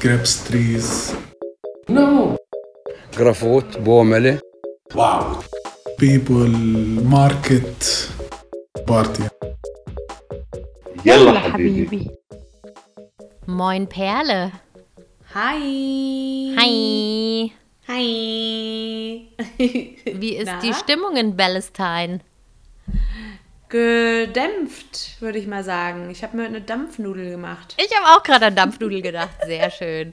grapes trees. No. Grafot, Bomele. Wow. People, market, party. Yalla Habibi. Moin Perle. Hi. Hi. Hi. Wie ist Na? die Stimmung in Palestine? Gedämpft, würde ich mal sagen. Ich habe mir eine Dampfnudel gemacht. Ich habe auch gerade an Dampfnudel gedacht. Sehr schön.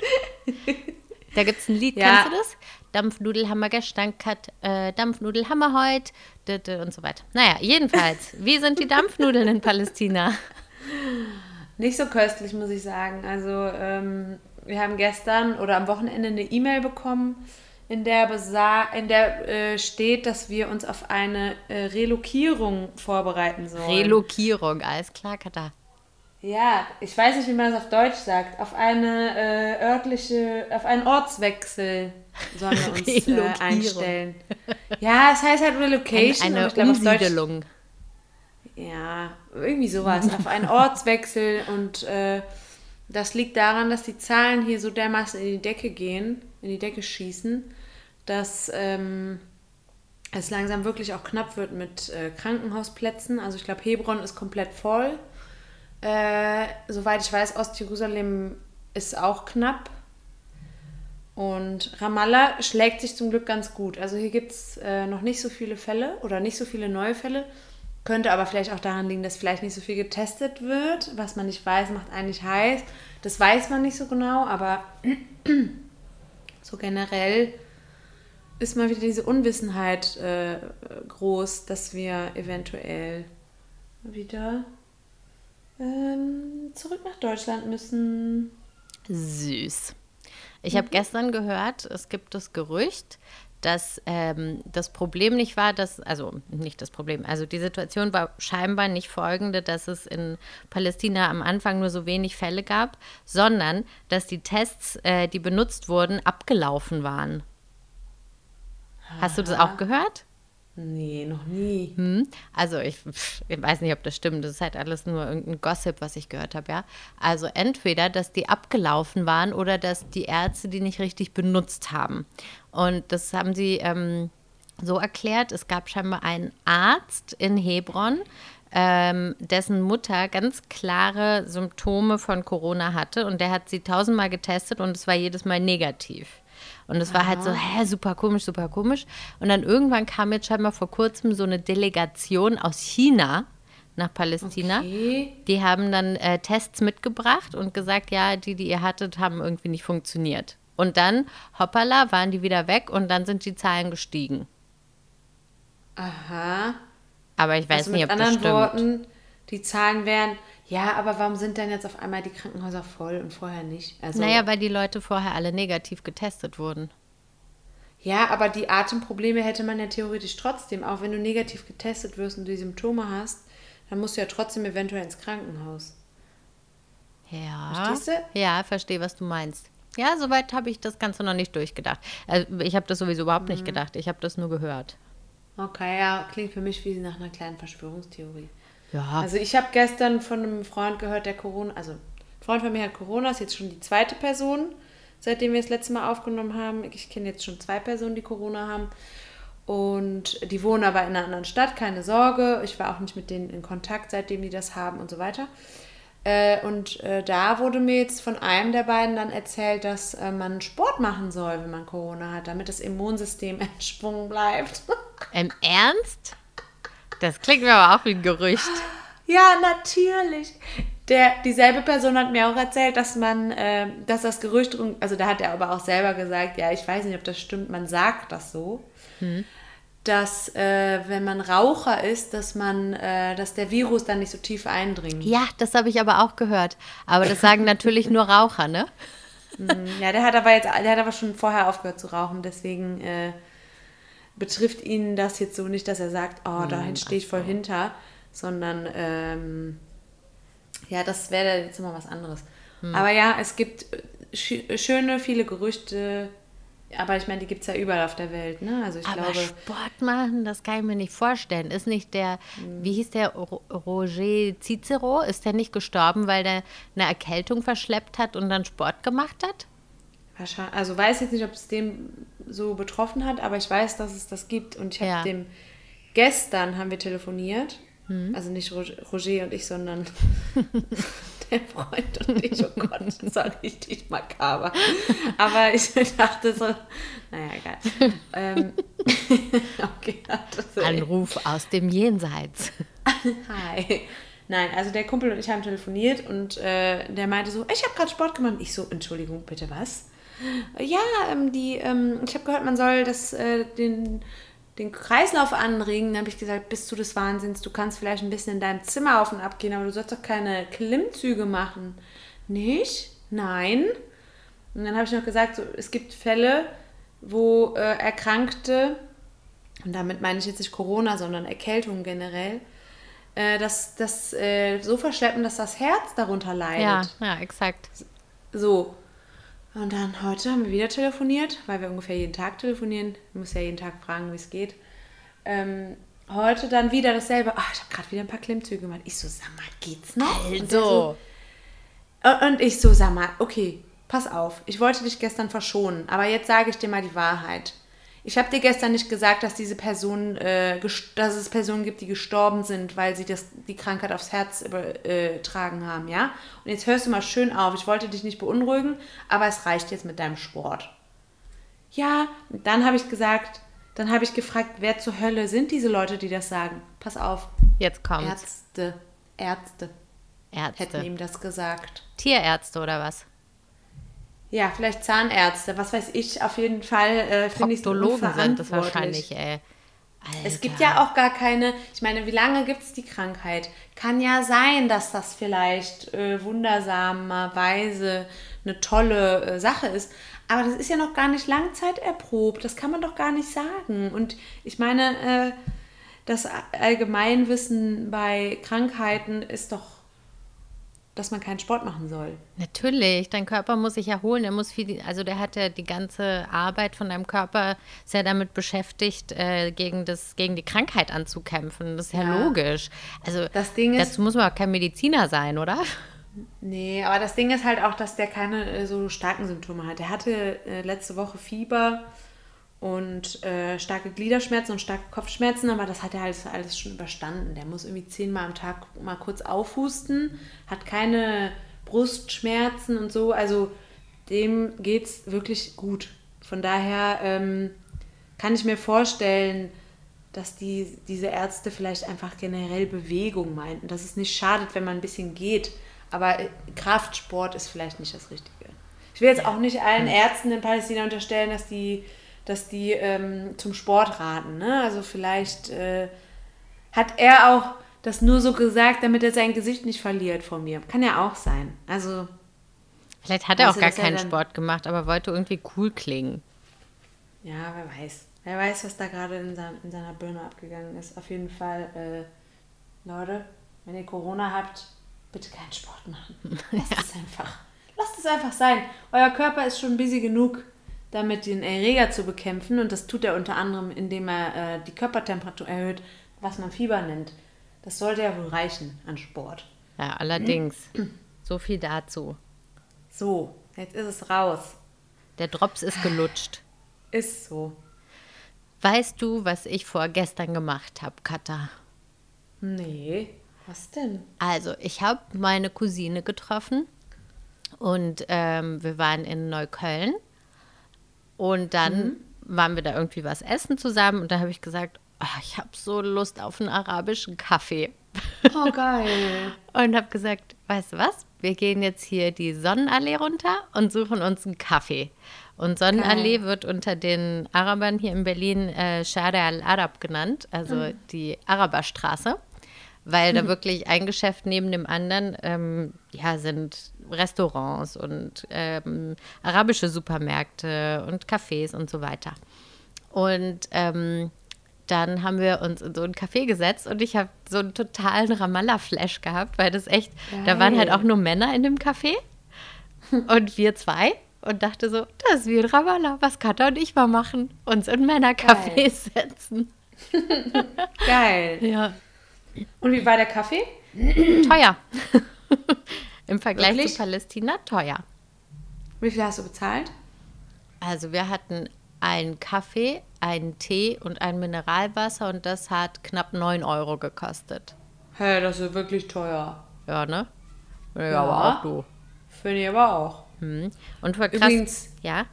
Da gibt es ein Lied, Ja. kennst du das? Dampfnudel haben wir gestern gehabt, äh, Dampfnudel haben wir heute und so weiter. Naja, jedenfalls, wie sind die Dampfnudeln in Palästina? Nicht so köstlich, muss ich sagen. Also, ähm, wir haben gestern oder am Wochenende eine E-Mail bekommen, in der, besa in der äh, steht, dass wir uns auf eine äh, Relokierung vorbereiten sollen. Relokierung, alles klar, Katha. Ja, ich weiß nicht, wie man das auf Deutsch sagt. Auf eine äh, örtliche, auf einen Ortswechsel sollen wir uns äh, einstellen. Ja, es heißt halt Relocation. Eine aber ich glaube, auf Deutsch- Umsiedelung. Ja, irgendwie sowas. auf einen Ortswechsel und äh, das liegt daran, dass die Zahlen hier so dermaßen in die Decke gehen, in die Decke schießen, dass ähm, es langsam wirklich auch knapp wird mit äh, Krankenhausplätzen. Also ich glaube, Hebron ist komplett voll. Äh, soweit ich weiß, Ostjerusalem ist auch knapp. Und Ramallah schlägt sich zum Glück ganz gut. Also hier gibt es äh, noch nicht so viele Fälle oder nicht so viele neue Fälle. Könnte aber vielleicht auch daran liegen, dass vielleicht nicht so viel getestet wird. Was man nicht weiß, macht eigentlich heiß. Das weiß man nicht so genau, aber so generell ist mal wieder diese Unwissenheit äh, groß, dass wir eventuell wieder ähm, zurück nach Deutschland müssen. Süß. Ich habe gestern gehört, es gibt das Gerücht, dass ähm, das Problem nicht war, dass, also nicht das Problem, also die Situation war scheinbar nicht folgende, dass es in Palästina am Anfang nur so wenig Fälle gab, sondern dass die Tests, äh, die benutzt wurden, abgelaufen waren. Hast du das auch gehört? Nee, noch nie. Hm? Also ich, ich weiß nicht, ob das stimmt. Das ist halt alles nur irgendein Gossip, was ich gehört habe, ja. Also entweder, dass die abgelaufen waren oder dass die Ärzte die nicht richtig benutzt haben. Und das haben sie ähm, so erklärt. Es gab scheinbar einen Arzt in Hebron, ähm, dessen Mutter ganz klare Symptome von Corona hatte und der hat sie tausendmal getestet und es war jedes Mal negativ. Und es war halt so, hä, super komisch, super komisch. Und dann irgendwann kam jetzt scheinbar vor kurzem so eine Delegation aus China nach Palästina. Okay. Die haben dann äh, Tests mitgebracht und gesagt, ja, die, die ihr hattet, haben irgendwie nicht funktioniert. Und dann, hoppala, waren die wieder weg und dann sind die Zahlen gestiegen. Aha. Aber ich weiß also nicht, mit ob das anderen stimmt. Worten, die Zahlen wären, ja, aber warum sind denn jetzt auf einmal die Krankenhäuser voll und vorher nicht? Also, Naja, weil die Leute vorher alle negativ getestet wurden. ja, aber die Atemprobleme hätte man ja theoretisch trotzdem. Auch wenn du negativ getestet wirst und die Symptome hast, dann musst du ja trotzdem eventuell ins Krankenhaus. Ja. Verstehst du? Ja, verstehe, was du meinst. Ja, soweit habe ich das Ganze noch nicht durchgedacht. Also ich habe das sowieso überhaupt Mhm. nicht gedacht. Ich habe das nur gehört. Okay, ja, klingt für mich wie nach einer kleinen Verschwörungstheorie. Ja. Also ich habe gestern von einem Freund gehört, der Corona, also ein Freund von mir hat Corona, ist jetzt schon die zweite Person, seitdem wir das letzte Mal aufgenommen haben. Ich kenne jetzt schon zwei Personen, die Corona haben. Und die wohnen aber in einer anderen Stadt, keine Sorge. Ich war auch nicht mit denen in Kontakt, seitdem die das haben und so weiter. Äh, und äh, da wurde mir jetzt von einem der beiden dann erzählt, dass äh, man Sport machen soll, wenn man Corona hat, damit das Immunsystem Schwung bleibt. Im Ernst? Das klingt mir aber auch wie ein Gerücht. Ja, natürlich. Der, dieselbe Person hat mir auch erzählt, dass man, äh, dass das Gerücht, also da hat er aber auch selber gesagt, ja, ich weiß nicht, ob das stimmt, man sagt das so, dass äh, wenn man Raucher ist, dass man, äh, dass der Virus dann nicht so tief eindringt. Ja, das habe ich aber auch gehört. Aber das sagen natürlich nur Raucher, ne? Ja, der hat aber jetzt, der hat aber schon vorher aufgehört zu rauchen, deswegen äh, betrifft ihn das jetzt so nicht, dass er sagt, oh, dahin stehe ich voll hinter, sondern ähm, ja, das wäre jetzt immer was anderes. Aber ja, es gibt äh, schö- schöne, viele Gerüchte, aber ich meine, die gibt es ja überall auf der Welt, ne? Also ich Aber glaube, Sport machen, das kann ich mir nicht vorstellen. Ist nicht der, wie hieß der, Ro- Roger Cicero, ist der nicht gestorben, weil der eine Erkältung verschleppt hat und dann Sport gemacht hat? wahrscheinlich, also weiß jetzt nicht, ob es den so betroffen hat, aber ich weiß, dass es das gibt. Und ich habe Ja. dem gestern haben wir telefoniert. Hm. Also nicht Roger und ich, sondern der Freund und ich. Oh Gott, das war richtig makaber. Aber ich dachte so, naja, egal. Ähm, okay, Anruf aus dem Jenseits. Hi. Nein, also der Kumpel und ich haben telefoniert und äh, der meinte so, ich habe gerade Sport gemacht. Und ich so, Entschuldigung, bitte was? Ja, ähm, die, ähm, ich habe gehört, man soll das, äh, den, den Kreislauf anregen. Dann habe ich gesagt, bist du des Wahnsinns? Du kannst vielleicht ein bisschen in deinem Zimmer auf und ab gehen, aber du sollst doch keine Klimmzüge machen. Nicht? Nein. Und dann habe ich noch gesagt, so, es gibt Fälle, wo äh, Erkrankte, und damit meine ich jetzt nicht Corona, sondern Erkältung generell, äh, das, das äh, so verschleppen, dass das Herz darunter leidet. Ja, ja, exakt. So. Und dann heute haben wir wieder telefoniert, weil wir ungefähr jeden Tag telefonieren. Ich muss ja jeden Tag fragen, wie es geht. Ähm, heute dann wieder dasselbe. Ach, ich habe gerade wieder ein paar Klimmzüge gemacht. Ich so, sag mal, geht's noch? Also, und- Und ich so, sag mal, okay, pass auf. Ich wollte dich gestern verschonen, aber jetzt sage ich dir mal die Wahrheit. Ich habe dir gestern nicht gesagt, dass diese Person, äh, dass es Personen gibt, die gestorben sind, weil sie das, die Krankheit aufs Herz übertragen haben, ja? Und jetzt hörst du mal schön auf. Ich wollte dich nicht beunruhigen, aber es reicht jetzt mit deinem Sport. Ja, dann habe ich gesagt, dann habe ich gefragt, wer zur Hölle sind diese Leute, die das sagen? Pass auf, jetzt kommt's. Ärzte, Ärzte hätten Ärzte. ihm das gesagt. Tierärzte oder was? Ja, vielleicht Zahnärzte, was weiß ich. Auf jeden Fall äh, finde ich Proktologen sind das wahrscheinlich, ey. Es gibt ja auch gar keine, ich meine, wie lange gibt es die Krankheit? Kann ja sein, dass das vielleicht äh, wundersamerweise eine tolle äh, Sache ist. Aber das ist ja noch gar nicht langzeiterprobt. Das kann man doch gar nicht sagen. Und ich meine, äh, das Allgemeinwissen bei Krankheiten ist doch, dass man keinen Sport machen soll. Natürlich, dein Körper muss sich erholen, er muss viel, also der hat ja die ganze Arbeit von deinem Körper sehr damit beschäftigt, äh, gegen, das, gegen die Krankheit anzukämpfen. Das ist ja, Ja. logisch. Also Das Ding ist- dazu muss man auch kein Mediziner sein, oder? Nee, aber das Ding ist halt auch, dass der keine äh, so starken Symptome hat. Der hatte äh, letzte Woche Fieber und äh, starke Gliederschmerzen und starke Kopfschmerzen, aber das hat er alles, alles schon überstanden. Der muss irgendwie zehnmal am Tag mal kurz aufhusten, hat keine Brustschmerzen und so. Also dem geht's wirklich gut. Von daher ähm, kann ich mir vorstellen, dass die, diese Ärzte vielleicht einfach generell Bewegung meinten, dass es nicht schadet, wenn man ein bisschen geht. Aber äh, Kraftsport ist vielleicht nicht das Richtige. Ich will jetzt auch nicht allen Ärzten in Palästina unterstellen, dass die, dass die ähm, zum Sport raten. Ne? Also vielleicht äh, hat er auch das nur so gesagt, damit er sein Gesicht nicht verliert vor mir. Kann ja auch sein. Also Vielleicht hat er auch gar keinen Sport gemacht, aber wollte irgendwie cool klingen. Ja, wer weiß. Wer weiß, was da gerade in, sein, in seiner Birne abgegangen ist. Auf jeden Fall, äh, Leute, wenn ihr Corona habt, bitte keinen Sport machen. Lasst es einfach. Lasst es einfach sein. Euer Körper ist schon busy genug, damit den Erreger zu bekämpfen. Und das tut er unter anderem, indem er äh, die Körpertemperatur erhöht, was man Fieber nennt. Das sollte ja wohl reichen an Sport. Ja, allerdings. So viel dazu. So, jetzt ist es raus. Der Drops ist gelutscht. Ist so. Weißt du, was ich vorgestern gemacht habe, Katha? Nee. Was denn? Also, ich habe meine Cousine getroffen und ähm, wir waren in Neukölln. Und dann waren wir da irgendwie was essen zusammen und da habe ich gesagt, "Ah, ich habe so Lust auf einen arabischen Kaffee. Oh, geil. Und habe gesagt, weißt du was? Wir gehen jetzt hier die Sonnenallee runter und suchen uns einen Kaffee. Und Sonnenallee wird unter den Arabern hier in Berlin äh, Shara al-Arab genannt, also die Araberstraße, weil da wirklich ein Geschäft neben dem anderen ähm, ja, sind Restaurants und ähm, arabische Supermärkte und Cafés und so weiter. Und ähm, dann haben wir uns in so ein Café gesetzt und ich habe so einen totalen Ramallah-Flash gehabt, weil das echt, da waren halt Geil. auch nur Männer in dem Café und wir zwei und dachte so, das ist wie in Ramallah, was Katha und ich mal machen, uns in Männercafés setzen. Geil. Ja. Und wie war der Kaffee? Teuer. Im Vergleich Wirklich? zu Palästina teuer. Wie viel hast du bezahlt? Also wir hatten einen Kaffee, einen Tee und ein Mineralwasser und das hat knapp 9 Euro gekostet. Hä, das ist wirklich teuer. Ja, ne? Ja, Ja. aber auch du. Finde ich aber auch. Hm. Und war krass. Übrigens- Ja.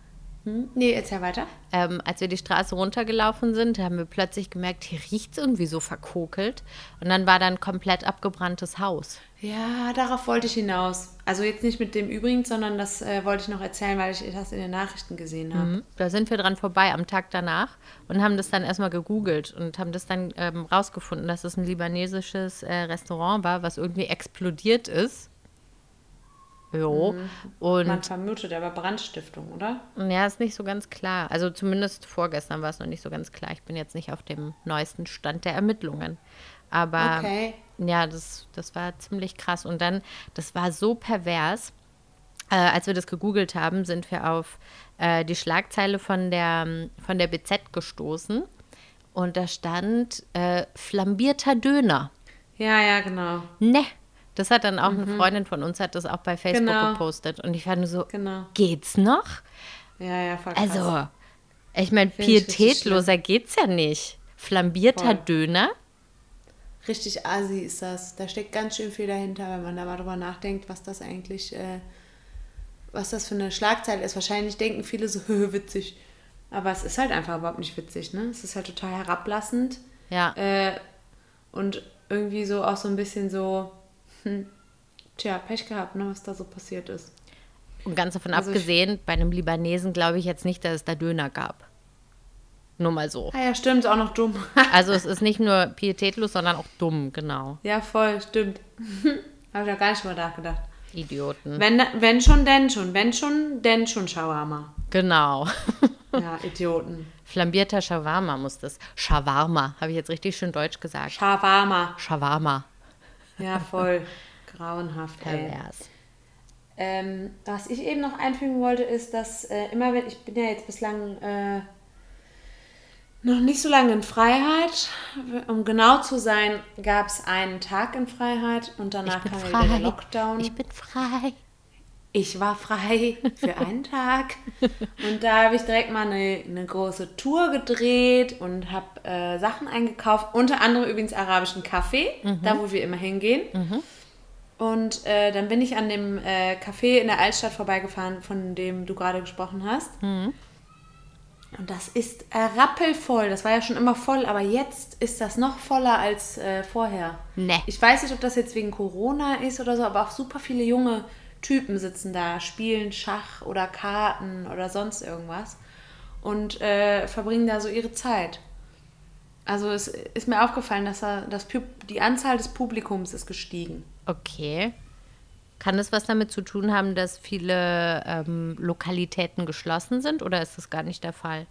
Hm? Nee, erzähl weiter. Ähm, als wir die Straße runtergelaufen sind, haben wir plötzlich gemerkt, hier riecht es irgendwie so verkokelt. Und dann war da ein komplett abgebranntes Haus. Ja, darauf wollte ich hinaus. Also jetzt nicht mit dem übrigens, sondern das äh, wollte ich noch erzählen, weil ich das in den Nachrichten gesehen habe. Mhm. Da sind wir dran vorbei am Tag danach und haben das dann erstmal gegoogelt und haben das dann ähm, rausgefunden, dass es ein libanesisches äh, Restaurant war, was irgendwie explodiert ist. Jo. Und Man vermutet aber Brandstiftung, oder? ja, ist nicht so ganz klar. Also zumindest vorgestern war es noch nicht so ganz klar. Ich bin jetzt nicht auf dem neuesten Stand der Ermittlungen. Aber Okay. ja, das, das war ziemlich krass. Und dann, das war so pervers. Äh, als wir das gegoogelt haben, sind wir auf äh, die Schlagzeile von der, von der BZ gestoßen. Und da stand äh, flambierter Döner. Ja, ja, genau. Ne. Das hat dann auch eine Freundin von uns, hat das auch bei Facebook Genau. gepostet. Und ich war nur so, Genau. geht's noch? Ja, ja, voll krass. Also, ich meine, Find ich pietätloser geht's ja nicht. Flambierter Voll. Döner? Richtig assi ist das. Da steckt ganz schön viel dahinter, wenn man da mal drüber nachdenkt, was das eigentlich, äh, was das für eine Schlagzeile ist. Wahrscheinlich denken viele so, witzig. Aber es ist halt einfach überhaupt nicht witzig, ne? Es ist halt total herablassend. Ja. Äh, und irgendwie so auch so ein bisschen so, hm, tja, Pech gehabt, ne, was da so passiert ist. Und ganz davon also ich- abgesehen, bei einem Libanesen glaube ich jetzt nicht, dass es da Döner gab. Nur mal so. Ah ja, stimmt, ist auch noch dumm. Also es ist nicht nur pietätlos, sondern auch dumm, genau. ja, voll, stimmt. Habe ich auch gar nicht mal nachgedacht. Idioten. Wenn, wenn schon, denn schon. Wenn schon, denn schon Shawarma. Genau. Ja, Idioten. Flambierter Shawarma muss das. Shawarma, habe ich jetzt richtig schön deutsch gesagt. Shawarma. Shawarma. Ja, voll. Grauenhaft. Pervers. Ähm, was ich eben noch einfügen wollte, ist, dass äh, immer wenn, ich bin ja jetzt bislang äh, noch nicht so lange in Freiheit. Um genau zu sein, gab es einen Tag in Freiheit und danach kam ja wieder der frei. Lockdown. Ich bin frei. Ich war frei für einen Tag. Und da habe ich direkt mal eine, eine große Tour gedreht und habe äh, Sachen eingekauft. Unter anderem übrigens arabischen Kaffee, da wo wir immer hingehen. Und äh, dann bin ich an dem äh, Café in der Altstadt vorbeigefahren, von dem du gerade gesprochen hast. Und das ist äh, rappelvoll. Das war ja schon immer voll, aber jetzt ist das noch voller als äh, vorher. Ne. Ich weiß nicht, ob das jetzt wegen Corona ist oder so, aber auch super viele junge Typen sitzen da, spielen Schach oder Karten oder sonst irgendwas und äh, verbringen da so ihre Zeit. Also es ist mir aufgefallen, dass er, das, die Anzahl des Publikums ist gestiegen. Okay. Kann das was damit zu tun haben, dass viele ähm, Lokalitäten geschlossen sind oder ist das gar nicht der Fall?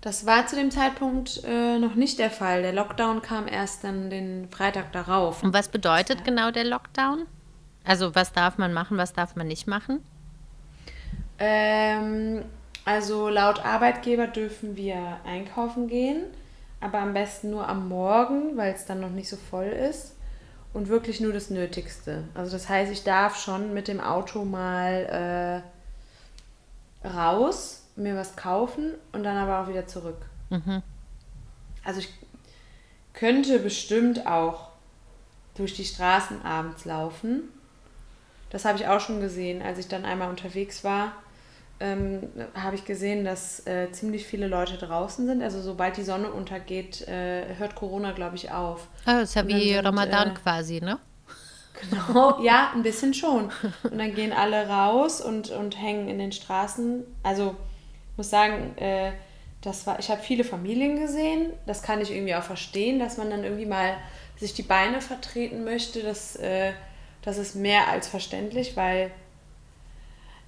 Das war zu dem Zeitpunkt äh, noch nicht der Fall. Der Lockdown kam erst dann den Freitag darauf. Und was bedeutet genau der Lockdown? Also was darf man machen, was darf man nicht machen? Ähm, also laut Arbeitgeber dürfen wir einkaufen gehen, aber am besten nur am Morgen, weil es dann noch nicht so voll ist. Und wirklich nur das Nötigste. Also das heißt, ich darf schon mit dem Auto mal äh, raus, mir was kaufen und dann aber auch wieder zurück. Also ich könnte bestimmt auch durch die Straßen abends laufen. Das habe ich auch schon gesehen, als ich dann einmal unterwegs war. Ähm, habe ich gesehen, dass äh, ziemlich viele Leute draußen sind. Also sobald die Sonne untergeht, äh, hört Corona, glaube ich, auf. Ah, ist ja wie sind, Ramadan äh, quasi, ne? Genau, ja, ein bisschen schon. Und dann gehen alle raus und, und hängen in den Straßen. Also ich muss sagen, äh, das war, ich habe viele Familien gesehen. Das kann ich irgendwie auch verstehen, dass man dann irgendwie mal sich die Beine vertreten möchte. Das, äh, das ist mehr als verständlich, weil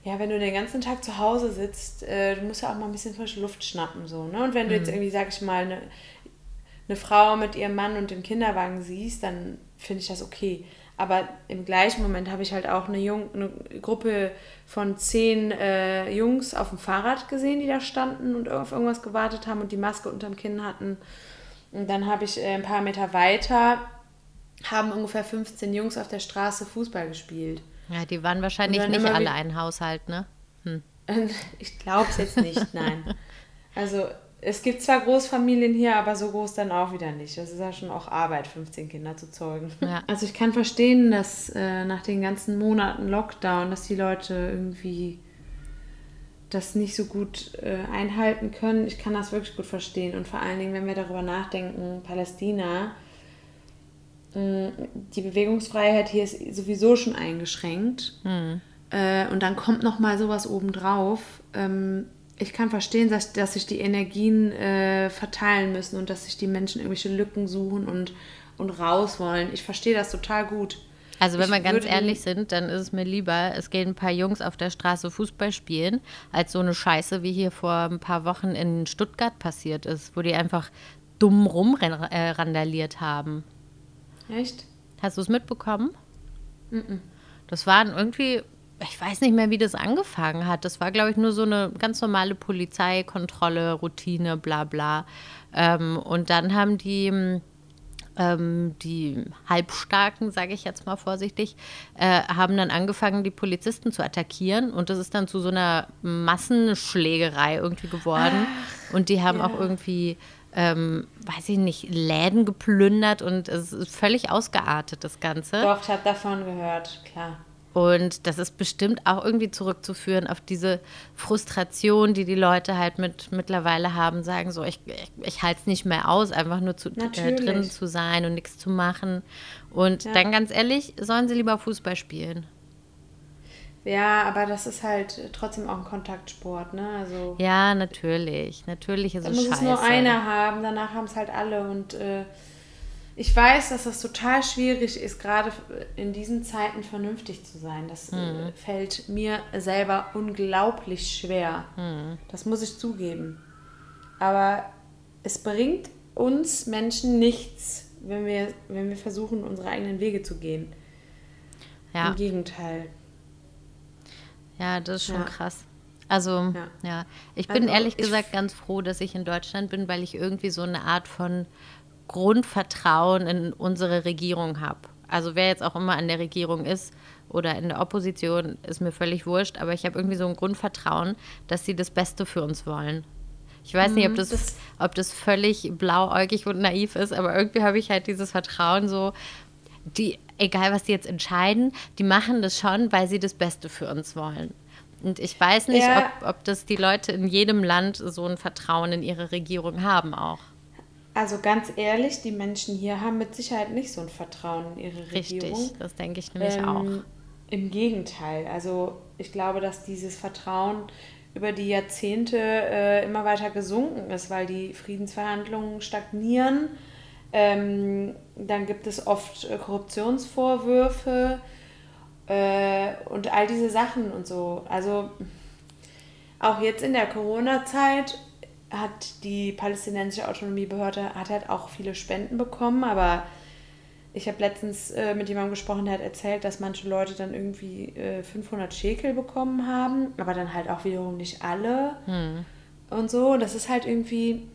ja, wenn du den ganzen Tag zu Hause sitzt, äh, du musst ja auch mal ein bisschen frische Luft schnappen. So, ne? Und wenn du jetzt irgendwie, sag ich mal, eine eine Frau mit ihrem Mann und dem Kinderwagen siehst, dann finde ich das okay. Aber im gleichen Moment habe ich halt auch eine, Jung, eine Gruppe von zehn äh, Jungs auf dem Fahrrad gesehen, die da standen und auf irgendwas gewartet haben und die Maske unterm Kinn hatten. Und dann habe ich äh, ein paar Meter weiter, haben ungefähr 15 Jungs auf der Straße Fußball gespielt. Ja, die waren wahrscheinlich nicht alle ein Haushalt, ne? Hm. Ich glaube es jetzt nicht, nein. Also es gibt zwar Großfamilien hier, aber so groß dann auch wieder nicht. Das ist ja schon auch Arbeit, 15 Kinder zu zeugen. Ja. Also ich kann verstehen, dass äh, nach den ganzen Monaten Lockdown, dass die Leute irgendwie das nicht so gut äh, einhalten können. Ich kann das wirklich gut verstehen. Und vor allen Dingen, wenn wir darüber nachdenken, Palästina, die Bewegungsfreiheit hier ist sowieso schon eingeschränkt. Äh, und dann kommt noch mal sowas obendrauf. Ähm, ich kann verstehen, dass, dass sich die Energien äh, verteilen müssen und dass sich die Menschen irgendwelche Lücken suchen und, und raus wollen. Ich verstehe das total gut. Also wenn wir ganz ehrlich sind, dann ist es mir lieber, es gehen ein paar Jungs auf der Straße Fußball spielen, als so eine Scheiße, wie hier vor ein paar Wochen in Stuttgart passiert ist, wo die einfach dumm rumrandaliert haben. Echt? Hast du es mitbekommen? Das waren irgendwie, ich weiß nicht mehr, wie das angefangen hat. Das war, glaube ich, nur so eine ganz normale Polizeikontrolle, Routine, bla bla. Ähm, und dann haben die, ähm, die Halbstarken, sage ich jetzt mal vorsichtig, äh, haben dann angefangen, die Polizisten zu attackieren. Und das ist dann zu so einer Massenschlägerei irgendwie geworden. und die haben auch irgendwie ähm, weiß ich nicht, Läden geplündert und es ist völlig ausgeartet, das Ganze. Doch, ich habe davon gehört, klar. Und das ist bestimmt auch irgendwie zurückzuführen auf diese Frustration, die die Leute halt mit mittlerweile haben, sagen so, ich, ich, ich halte es nicht mehr aus, einfach nur zu, äh, drin zu sein und nichts zu machen. Und Ja. dann ganz ehrlich, sollen sie lieber Fußball spielen. Ja, aber das ist halt trotzdem auch ein Kontaktsport, ne? Also Ja, natürlich. Natürlich ist da es muss scheiße. es nur einer haben, danach haben es halt alle. Und äh, ich weiß, dass das total schwierig ist, gerade in diesen Zeiten vernünftig zu sein. Das Mhm. fällt mir selber unglaublich schwer. Mhm. Das muss ich zugeben. Aber es bringt uns Menschen nichts, wenn wir, wenn wir versuchen, unsere eigenen Wege zu gehen. Ja. Im Gegenteil. Ja, das ist schon Ja. krass. Also, ja. Ja. Ich bin Also, ehrlich ich- gesagt ganz froh, dass ich in Deutschland bin, weil ich irgendwie so eine Art von Grundvertrauen in unsere Regierung habe. Also, wer jetzt auch immer an der Regierung ist oder in der Opposition, ist mir völlig wurscht, aber ich habe irgendwie so ein Grundvertrauen, dass sie das Beste für uns wollen. Ich weiß nicht, ob das, Mhm, das- ob das völlig blauäugig und naiv ist, aber irgendwie habe ich halt dieses Vertrauen so, die, egal was die jetzt entscheiden, die machen das schon, weil sie das Beste für uns wollen. Und ich weiß nicht, Ja. ob, ob das die Leute in jedem Land so ein Vertrauen in ihre Regierung haben auch. Also ganz ehrlich, die Menschen hier haben mit Sicherheit nicht so ein Vertrauen in ihre Regierung. Richtig, das denke ich nämlich Ähm, auch. Im Gegenteil. Also ich glaube, dass dieses Vertrauen über die Jahrzehnte äh, immer weiter gesunken ist, weil die Friedensverhandlungen stagnieren. Ähm, dann gibt es oft äh, Korruptionsvorwürfe äh, und all diese Sachen und so. Also auch jetzt in der Corona-Zeit hat die palästinensische Autonomiebehörde hat halt auch viele Spenden bekommen, aber ich habe letztens äh, mit jemandem gesprochen, der hat erzählt, dass manche Leute dann irgendwie äh, 500 Schekel bekommen haben, aber dann halt auch wiederum nicht alle und so. Das ist halt irgendwie,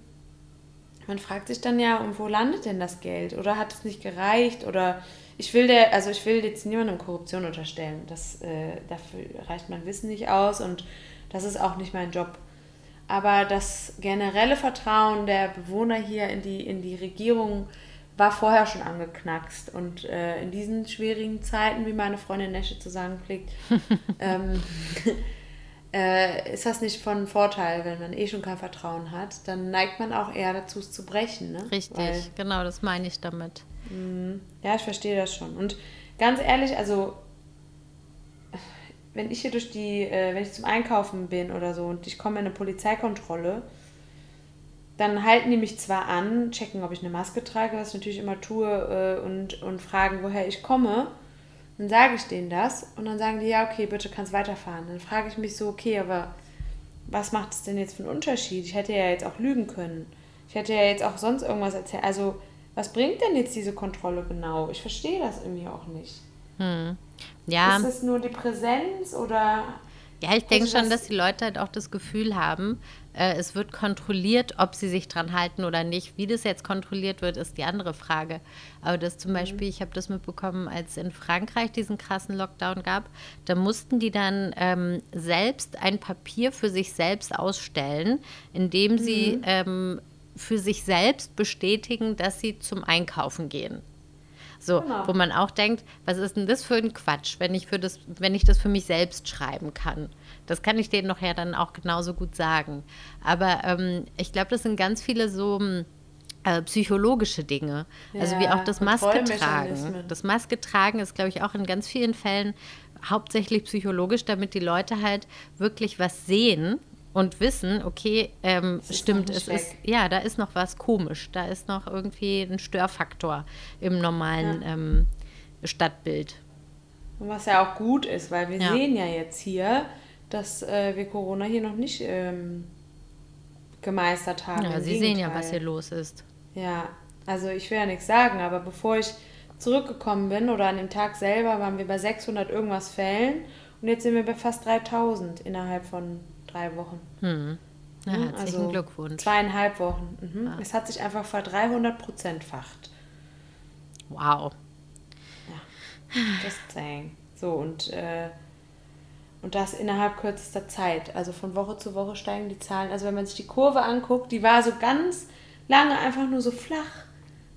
man fragt sich dann ja, und wo landet denn das Geld? Oder hat es nicht gereicht? Oder ich will der, also ich will jetzt niemandem Korruption unterstellen. Das, äh, dafür reicht mein Wissen nicht aus und das ist auch nicht mein Job. Aber das generelle Vertrauen der Bewohner hier in die, in die Regierung war vorher schon angeknackst. Und äh, in diesen schwierigen Zeiten, wie meine Freundin Nesche zu sagen pflegt, ähm, äh, ist das nicht von Vorteil, wenn man eh schon kein Vertrauen hat. Dann neigt man auch eher dazu, es zu brechen. Ne? Richtig, Weil, genau, das meine ich damit. ja, ich verstehe das schon. Und ganz ehrlich, also wenn ich hier durch die, äh, wenn ich zum Einkaufen bin oder so und ich komme in eine Polizeikontrolle, dann halten die mich zwar an, checken, ob ich eine Maske trage, was ich natürlich immer tue, äh, und, und fragen, woher ich komme. Dann sage ich denen das und dann sagen die, ja, okay, bitte kannst weiterfahren. Dann frage ich mich so, okay, aber was macht es denn jetzt für einen Unterschied? Ich hätte ja jetzt auch lügen können. Ich hätte ja jetzt auch sonst irgendwas erzählt. Also, was bringt denn jetzt diese Kontrolle genau? Ich verstehe das irgendwie auch nicht. Ja, Ist es nur die Präsenz oder Ja, ich denke schon, das- dass die Leute halt auch das Gefühl haben, es wird kontrolliert, ob sie sich dran halten oder nicht. Wie das jetzt kontrolliert wird, ist die andere Frage. Aber das Mhm. zum Beispiel, ich habe das mitbekommen, als in Frankreich diesen krassen Lockdown gab, da mussten die dann ähm, selbst ein Papier für sich selbst ausstellen, in dem sie Mhm. ähm, für sich selbst bestätigen, dass sie zum Einkaufen gehen. So, Genau. wo man auch denkt, was ist denn das für ein Quatsch, wenn ich für das, wenn ich das für mich selbst schreiben kann. Das kann ich denen ja dann auch genauso gut sagen. Aber ähm, ich glaube, das sind ganz viele so hm, äh, psychologische Dinge. also wie Ja, auch das Maske tragen. Das Maske tragen ist, glaube ich, auch in ganz vielen Fällen hauptsächlich psychologisch, damit die Leute halt wirklich was sehen und wissen, okay, ähm, stimmt, es ist, ja, da ist noch was komisch, da ist noch irgendwie ein Störfaktor im normalen ähm, Stadtbild. Und was ja auch gut ist, weil wir Ja. sehen ja jetzt hier, dass äh, wir Corona hier noch nicht ähm, gemeistert haben. Ja, Im Sie sehen ja, Gegenteil. was hier los ist. Ja, also ich will ja nichts sagen, aber bevor ich zurückgekommen bin oder an dem Tag selber waren wir bei 600 irgendwas Fällen und jetzt sind wir bei fast 3000 innerhalb von drei Wochen. Ja, Hm, herzlichen also Glückwunsch. Zweieinhalb Wochen. Mhm. Es hat sich einfach ver 300 Prozentfacht. Wow. Just saying. So, und, äh, und das innerhalb kürzester Zeit. Also von Woche zu Woche steigen die Zahlen. Also wenn man sich die Kurve anguckt, die war so ganz lange einfach nur so flach,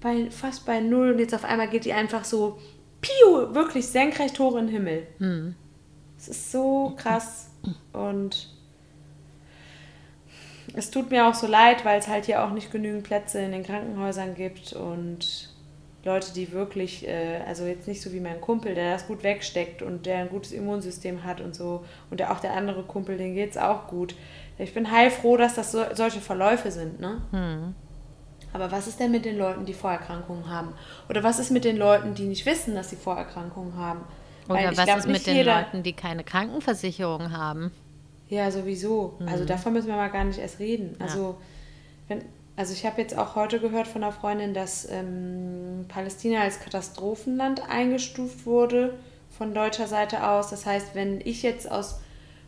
bei, fast bei Null. Und jetzt auf einmal geht die einfach so, piu, wirklich senkrecht hoch in den Himmel. Es ist so krass. Und es tut mir auch so leid, weil es halt hier auch nicht genügend Plätze in den Krankenhäusern gibt und Leute, die wirklich, äh, also jetzt nicht so wie mein Kumpel, der das gut wegsteckt und der ein gutes Immunsystem hat und so und der, auch der andere Kumpel, den geht es auch gut. Ich bin heilfroh, dass das so, solche Verläufe sind, ne? Aber was ist denn mit den Leuten, die Vorerkrankungen haben? Oder was ist mit den Leuten, die nicht wissen, dass sie Vorerkrankungen haben? Oder was glaub, ist mit den jeder- Leuten, die keine Krankenversicherung haben? Ja, sowieso. Also Mhm. davon müssen wir mal gar nicht erst reden. Also, wenn, also ich habe jetzt auch heute gehört von einer Freundin, dass ähm, Palästina als Katastrophenland eingestuft wurde von deutscher Seite aus. Das heißt, wenn ich jetzt aus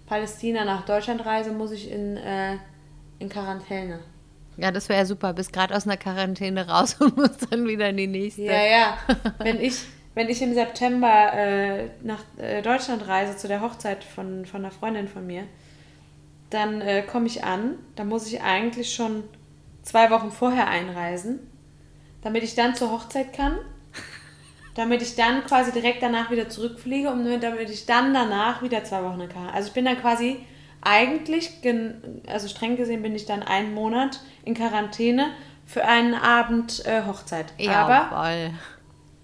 Palästina nach Deutschland reise, muss ich in, äh, in Quarantäne. Ja, das wäre ja super. Bist gerade aus einer Quarantäne raus und musst dann wieder in die nächste. Ja, ja. wenn, ich, wenn ich im September äh, nach äh, Deutschland reise zu der Hochzeit von, von einer Freundin von mir, dann äh, komme ich an. Da muss ich eigentlich schon zwei Wochen vorher einreisen, damit ich dann zur Hochzeit kann. Damit ich dann quasi direkt danach wieder zurückfliege und damit ich dann danach wieder zwei Wochen Quarantäne. Also ich bin dann quasi eigentlich, gen- also streng gesehen bin ich dann einen Monat in Quarantäne für einen Abend äh, Hochzeit. Ja, Aber voll.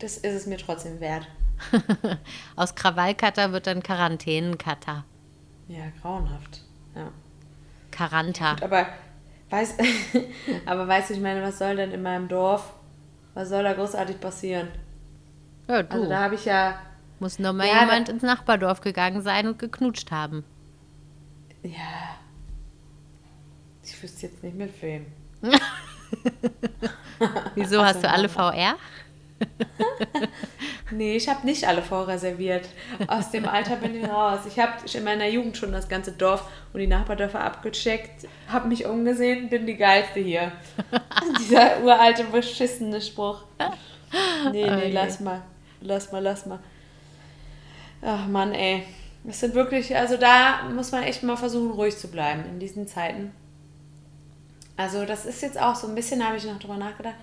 das ist es mir trotzdem wert. Aus Krawallcutter wird dann Quarantänencutter. Ja, grauenhaft. Ja. Karanta. Gut, aber weiß, aber weißt du, ich meine, was soll denn in meinem Dorf, was soll da großartig passieren? Ja, du. Also da habe ich ja, muss nur mal Ja, jemand da- ins Nachbardorf gegangen sein und geknutscht haben. ja, ich wüsste jetzt nicht mit wem. Wieso hast du alle VR? Nee, ich habe nicht alle vorreserviert. Aus dem Alter bin ich raus. Ich habe in meiner Jugend schon das ganze Dorf und die Nachbardörfer abgecheckt, habe mich umgesehen, bin die Geilste hier. Dieser uralte, beschissene Spruch. Nee, nee, lass mal. Lass mal, lass mal. Ach Mann, ey. Es sind wirklich, also da muss man echt mal versuchen, ruhig zu bleiben in diesen Zeiten. Also das ist jetzt auch so ein bisschen, da habe ich noch drüber nachgedacht.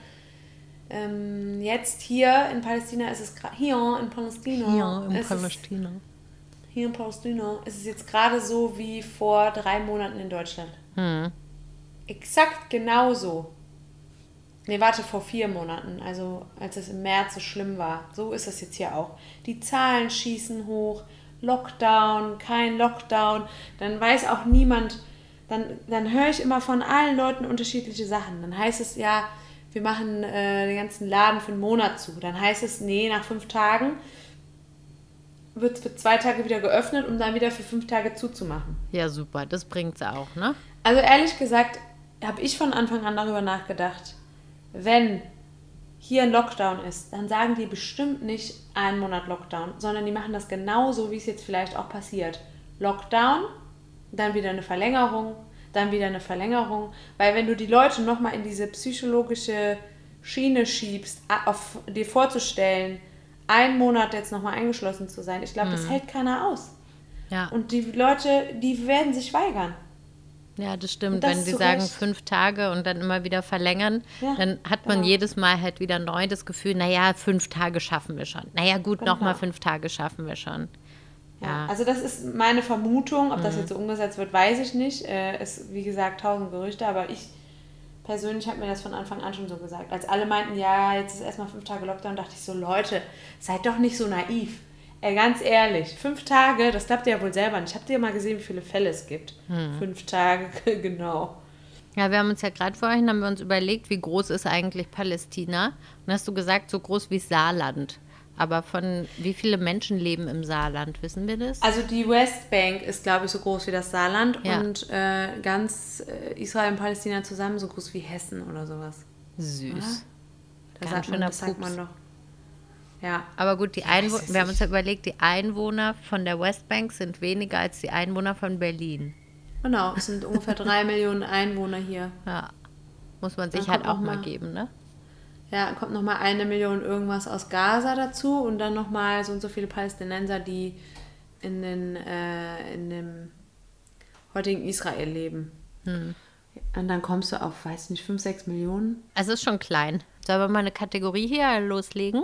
Ähm, jetzt hier in Palästina ist es gerade, hier in Palästina. Hier in ist Palästina. hier in Palästina ist es jetzt gerade so wie vor drei Monaten in Deutschland. Hm. Exakt genauso. Nee, warte, vor vier Monaten, also als es im März so schlimm war. So ist es jetzt hier auch. Die Zahlen schießen hoch, Lockdown, kein Lockdown. Dann weiß auch niemand, dann, dann höre ich immer von allen Leuten unterschiedliche Sachen. Dann heißt es ja, wir machen äh, den ganzen Laden für einen Monat zu. Dann heißt es, nee, nach fünf Tagen wird für zwei Tage wieder geöffnet, um dann wieder für fünf Tage zuzumachen. Ja, super. Das bringt's auch, ne? Also ehrlich gesagt, habe ich von Anfang an darüber nachgedacht, wenn hier ein Lockdown ist, dann sagen die bestimmt nicht einen Monat Lockdown, sondern die machen das genauso, wie es jetzt vielleicht auch passiert. Lockdown, dann wieder eine Verlängerung, dann wieder eine Verlängerung. Weil wenn du die Leute nochmal in diese psychologische Schiene schiebst, auf dir vorzustellen, einen Monat jetzt nochmal eingeschlossen zu sein, ich glaube, das hält keiner aus. Ja, Und die Leute, die werden sich weigern. ja, das stimmt. Das Wenn zu sagen Recht. fünf Tage und dann immer wieder verlängern, Ja, dann hat man genau. jedes Mal halt wieder neu das Gefühl, naja, fünf Tage schaffen wir schon. Naja, gut, Genau. nochmal fünf Tage schaffen wir schon. Ja. Also das ist meine Vermutung. Ob das jetzt so umgesetzt wird, weiß ich nicht. Äh, ist, wie gesagt, tausend Gerüchte, aber ich persönlich habe mir das von Anfang an schon so gesagt. Als alle meinten, ja, jetzt ist erstmal fünf Tage Lockdown, dachte ich so, Leute, seid doch nicht so naiv. Ey, ganz ehrlich, fünf Tage, das ihr ja wohl selber nicht. Habt ihr mal gesehen, wie viele Fälle es gibt? Fünf Tage, genau. Ja, wir haben uns ja gerade vorhin haben wir uns überlegt, wie groß ist eigentlich Palästina? Und hast du gesagt, so groß wie Saarland. Aber von wie viele Menschen leben im Saarland, wissen wir das? Also die Westbank ist, glaube ich, so groß wie das Saarland Ja. und äh, ganz äh, Israel und Palästina zusammen so groß wie Hessen oder sowas. Süß. Da sagt man, schöner das sagt man doch. Ja, Aber gut, die Einwohner, wir haben uns ja überlegt, die Einwohner von der Westbank sind weniger als die Einwohner von Berlin. genau. Es sind ungefähr drei Millionen Einwohner hier. Ja. Muss man sich Dann halt auch mal- geben, ne? Ja, kommt nochmal eine Million irgendwas aus Gaza dazu und dann nochmal so und so viele Palästinenser, die in, den, äh, in dem heutigen Israel leben. Hm. Und dann kommst du auf, weiß nicht, 5, 6 Millionen. Also ist schon klein. Sollen wir mal eine Kategorie hier loslegen?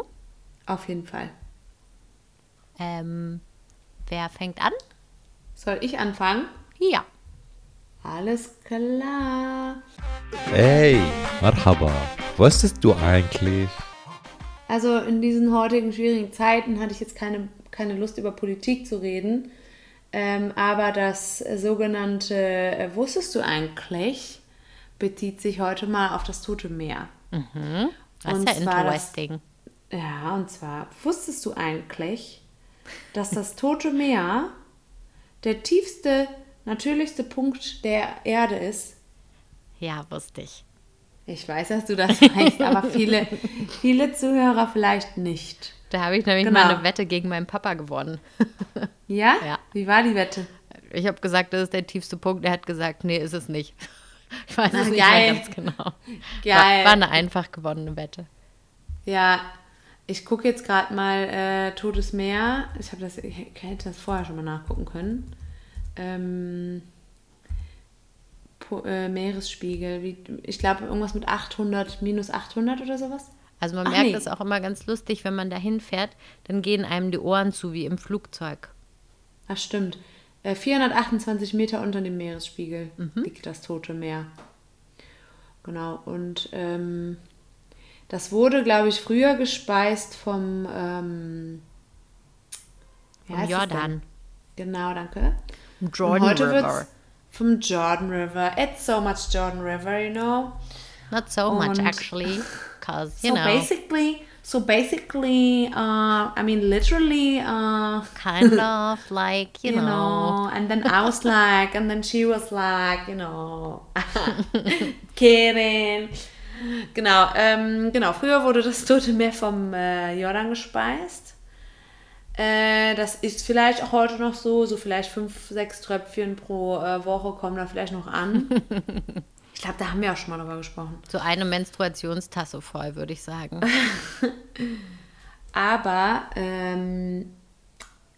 Auf jeden Fall. Ähm, wer fängt an? Soll ich anfangen? Ja. Alles klar. Hey, Marhaba. Wusstest du eigentlich? Also in diesen heutigen schwierigen Zeiten hatte ich jetzt keine, keine Lust über Politik zu reden. Ähm, aber das sogenannte äh, Wusstest du eigentlich bezieht sich heute mal auf das Tote Meer. Das Und ist ja zwar das- interesting. Ja, und zwar wusstest du eigentlich, dass das Tote Meer der tiefste, natürlichste Punkt der Erde ist? Ja, wusste ich. Ich weiß, dass du das weißt, aber viele, viele Zuhörer vielleicht nicht. Da habe ich nämlich Genau. mal eine Wette gegen meinen Papa gewonnen. Ja? Ja. Wie war die Wette? Ich habe gesagt, das ist der tiefste Punkt. Er hat gesagt, nee, ist es nicht. Ich weiß Na, es nicht geil. mehr ganz genau. Geil. War, war eine einfach gewonnene Wette. Ja, ich gucke jetzt gerade mal äh, Totes Meer. Ich habe das, ich hätte das vorher schon mal nachgucken können. Ähm, po, äh, Meeresspiegel, wie, ich glaube irgendwas mit 800, minus 800 oder sowas. Also man Ach, merkt nee. es auch immer ganz lustig, wenn man dahin fährt, dann gehen einem die Ohren zu wie im Flugzeug. Ach stimmt. Äh, 428 Meter unter dem Meeresspiegel Mhm. liegt das Tote Meer. Genau, und ähm, das wurde, glaube ich, früher gespeist vom ähm, Vom Jordan. Genau, danke. Jordan heute River. vom Jordan River. It's so much Jordan River, you know. Not so much actually, because you so know, basically, so basically, uh, I mean literally, uh, kind of like you, you, know. know. And then I was like, and then she was like, you know, kidding. Genau, ähm, genau. Früher wurde das Tote Meer vom äh, Jordan gespeist. Äh, das ist vielleicht auch heute noch so, so vielleicht fünf, sechs Tröpfchen pro äh, Woche kommen da vielleicht noch an. ich glaube, da haben wir auch schon mal drüber gesprochen. So eine Menstruationstasse voll, würde ich sagen. Aber ähm,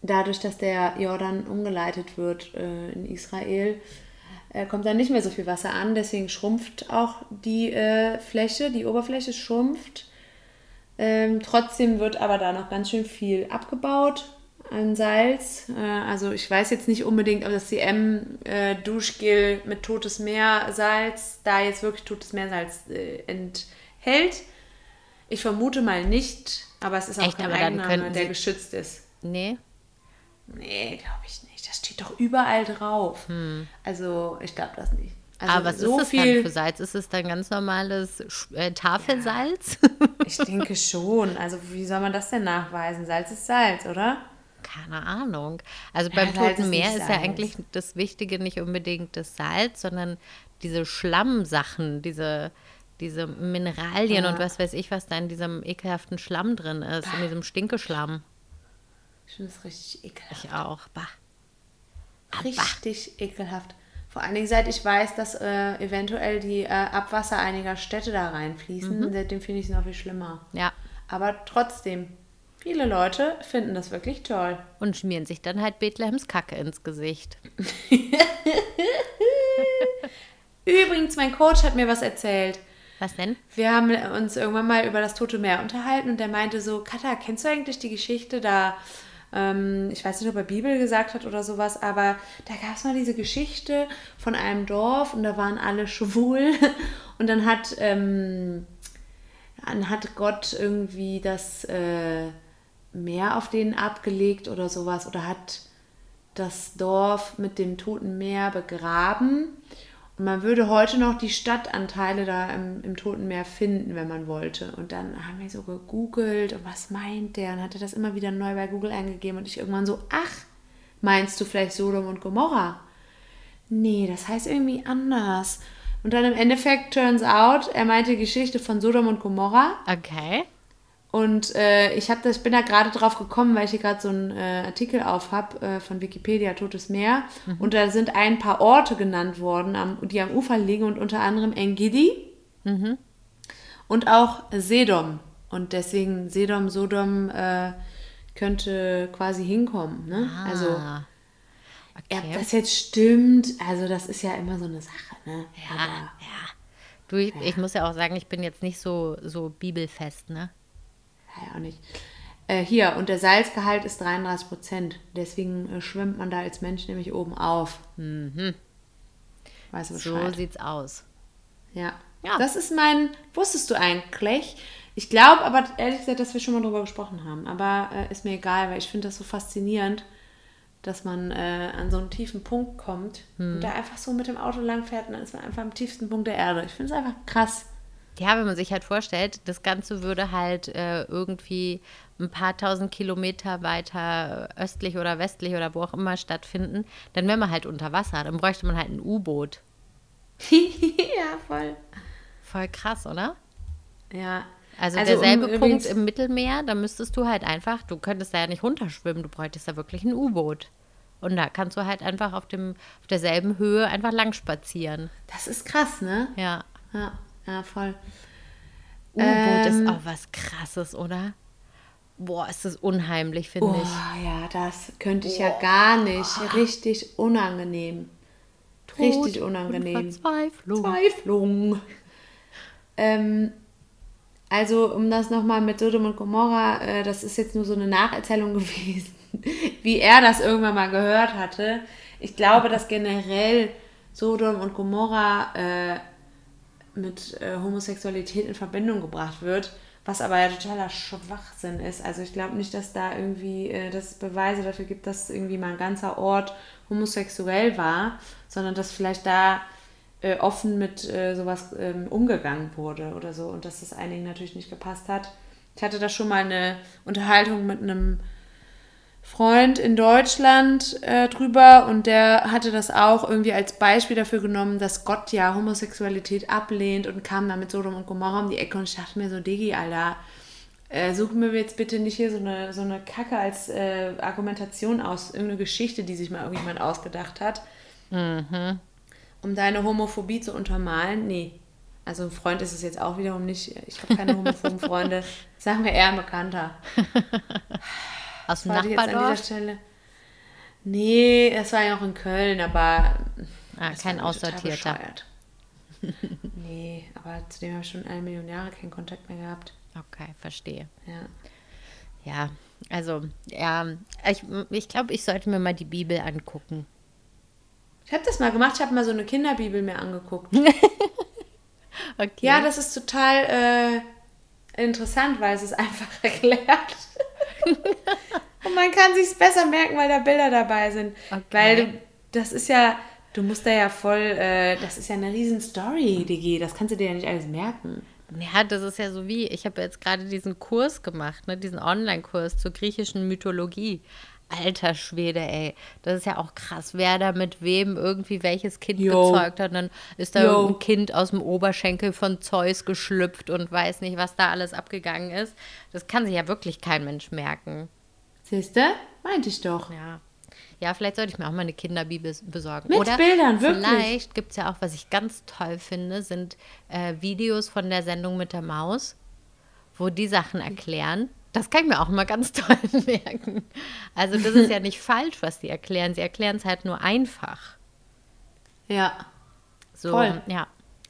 dadurch, dass der Jordan umgeleitet wird äh, in Israel, äh, kommt da nicht mehr so viel Wasser an. Deswegen schrumpft auch die äh, Fläche, die Oberfläche schrumpft. Ähm, trotzdem wird aber da noch ganz schön viel abgebaut an Salz. Äh, also ich weiß jetzt nicht unbedingt, ob das CM äh, mit totes Meersalz da jetzt wirklich totes Meersalz äh, enthält. Ich vermute mal nicht, aber es ist auch Echt, kein Eigenname, der sie- geschützt ist. Nee, Nee, glaube ich nicht. Das steht doch überall drauf. Also ich glaube das nicht. Also aber was ist das dann für Salz? Ist es dann ganz normales äh, Tafelsalz? Ich denke schon. Also wie soll man das denn nachweisen? Salz ist Salz, oder? Keine Ahnung. Also beim Salz Toten ist Meer ist ja eigentlich das Wichtige nicht unbedingt das Salz, sondern diese Schlammsachen, diese, diese Mineralien und was weiß ich, was da in diesem ekelhaften Schlamm drin ist, in diesem Stinkeschlamm. Ich finde das richtig ekelhaft. Ich auch. Bah. Richtig ekelhaft. Vor allen Dingen, seit ich weiß, dass äh, eventuell die äh, Abwasser einiger Städte da reinfließen, seitdem finde ich es noch viel schlimmer. Ja. Aber trotzdem, viele Leute finden das wirklich toll. Und schmieren sich dann halt Bethlehems Kacke ins Gesicht. Übrigens, mein Coach hat mir was erzählt. Was denn? Wir haben uns irgendwann mal über das Tote Meer unterhalten und der meinte so, Katha, kennst du eigentlich die Geschichte da, ähm, ich weiß nicht, ob er Bibel gesagt hat oder sowas, aber da gab es mal diese Geschichte von einem Dorf und da waren alle schwul und dann hat, ähm, dann hat Gott irgendwie das äh, Meer auf denen abgelegt oder sowas oder hat das Dorf mit dem Toten Meer begraben. Man würde heute noch die Stadtanteile da im, im Toten Meer finden, wenn man wollte. Und dann haben wir so gegoogelt und was meint der? Und hatte das immer wieder neu bei Google eingegeben und ich irgendwann so, ach, meinst du vielleicht Sodom und Gomorra? Nee, das heißt irgendwie anders. Und dann im Endeffekt turns out, er meinte Geschichte von Sodom und Gomorra. Okay. Und äh, ich, hab das, bin da gerade drauf gekommen, weil ich hier gerade so einen äh, Artikel auf habe äh, von Wikipedia, Totes Meer. Und da sind ein paar Orte genannt worden, am, die am Ufer liegen und unter anderem Engidi und auch Sedom. Und deswegen Sedom, Sodom äh, könnte quasi hinkommen. Ne? Also, Ah. ja, Okay. ob das jetzt stimmt, also das ist ja immer so eine Sache. Ne? Ja, ja. Du, ich, ich muss ja auch sagen, ich bin jetzt nicht so, so bibelfest, ne? Ja, auch nicht. Äh, hier, und der Salzgehalt ist 33 Prozent. Deswegen äh, schwimmt man da als Mensch nämlich oben auf. Weißt du So Bescheid? sieht's aus. ja. Ja. Das ist mein, wusstest du eigentlich? Ich glaube aber ehrlich gesagt, dass wir schon mal drüber gesprochen haben. Aber äh, ist mir egal, weil ich finde das so faszinierend, dass man äh, an so einen tiefen Punkt kommt und da einfach so mit dem Auto langfährt und dann ist man einfach am tiefsten Punkt der Erde. Ich finde es einfach krass. Ja, wenn man sich halt vorstellt, das Ganze würde halt äh, irgendwie ein paar tausend Kilometer weiter östlich oder westlich oder wo auch immer stattfinden, dann wäre man halt unter Wasser. Dann bräuchte man halt ein U-Boot. ja, voll. Voll krass, oder? Ja. Also, um derselbe Punkt übrigens- im Mittelmeer, da müsstest du halt einfach, du könntest da ja nicht runterschwimmen, du bräuchtest da wirklich ein U-Boot. Und da kannst du halt einfach auf, dem, auf derselben Höhe einfach lang spazieren. Das ist krass, ne? Ja. Ja, ja, voll. U-Boot Ähm. ist auch was krasses, oder? Boah, ist das unheimlich, finde Oh ich. ja, das könnte ich ja gar nicht. Richtig unangenehm. Richtig Tod unangenehm. Und Verzweiflung. Verzweiflung. Ähm, also, um das nochmal mit Sodom und Gomorra, äh, das ist jetzt nur so eine Nacherzählung gewesen, wie er das irgendwann mal gehört hatte. Ich glaube, dass generell Sodom und Gomorra äh, mit äh, Homosexualität in Verbindung gebracht wird, was aber ja totaler Schwachsinn ist. Also ich glaube nicht, dass da irgendwie äh, das Beweise dafür gibt, dass irgendwie mal ein ganzer Ort homosexuell war, sondern dass vielleicht da äh, offen mit äh, sowas ähm, umgegangen wurde oder so und dass das einigen natürlich nicht gepasst hat. Ich hatte da schon mal eine Unterhaltung mit einem Freund in Deutschland äh, drüber und der hatte das auch irgendwie als Beispiel dafür genommen, dass Gott ja Homosexualität ablehnt und kam dann mit Sodom und Gomorra um die Ecke und ich dachte mir so, Diggi, Alter, äh, such mir jetzt bitte nicht hier so eine, so eine Kacke als äh, Argumentation aus, irgendeine Geschichte, die sich mal irgendjemand ausgedacht hat, um deine Homophobie zu untermalen. Nee. Also ein Freund ist es jetzt auch wiederum nicht. Ich habe keine homophoben Freunde. Sagen wir eher ein Bekannter. Aus dem Nachbardorf? Nee, das war ja auch in Köln, aber. Ah, kein Aussortierter. nee, aber zu dem habe ich schon eine Million Jahre keinen Kontakt mehr gehabt. Okay, verstehe. Ja. Ja, also, ja, ich, ich glaube, ich sollte mir mal die Bibel angucken. Ich habe das mal gemacht, ich habe mal so eine Kinderbibel mir angeguckt. Okay. Ja, das ist total äh, interessant, weil es ist einfach erklärt. Man kann sich besser merken, weil da Bilder dabei sind. Okay. Weil das ist ja, du musst da ja voll, äh, das ist ja eine riesen Story, Digi. Das kannst du dir ja nicht alles merken. Ja, das ist ja so wie, ich habe jetzt gerade diesen Kurs gemacht, ne, diesen Online-Kurs zur griechischen Mythologie. Alter Schwede, ey. Das ist ja auch krass, wer da mit wem irgendwie welches Kind Jo. gezeugt hat. Und dann ist da Jo. irgendein Kind aus dem Oberschenkel von Zeus geschlüpft und weiß nicht, was da alles abgegangen ist. Das kann sich ja wirklich kein Mensch merken. Siehst du? Meinte ich doch. Ja. Ja, vielleicht sollte ich mir auch mal eine Kinderbibel besorgen. Mit Oder Bildern, wirklich. Vielleicht gibt es ja auch, was ich ganz toll finde, sind äh, Videos von der Sendung mit der Maus, wo die Sachen erklären. Das kann ich mir auch immer ganz toll merken. Also das ist ja nicht falsch, was die erklären. Sie erklären es halt nur einfach. Ja. So, Voll. ja.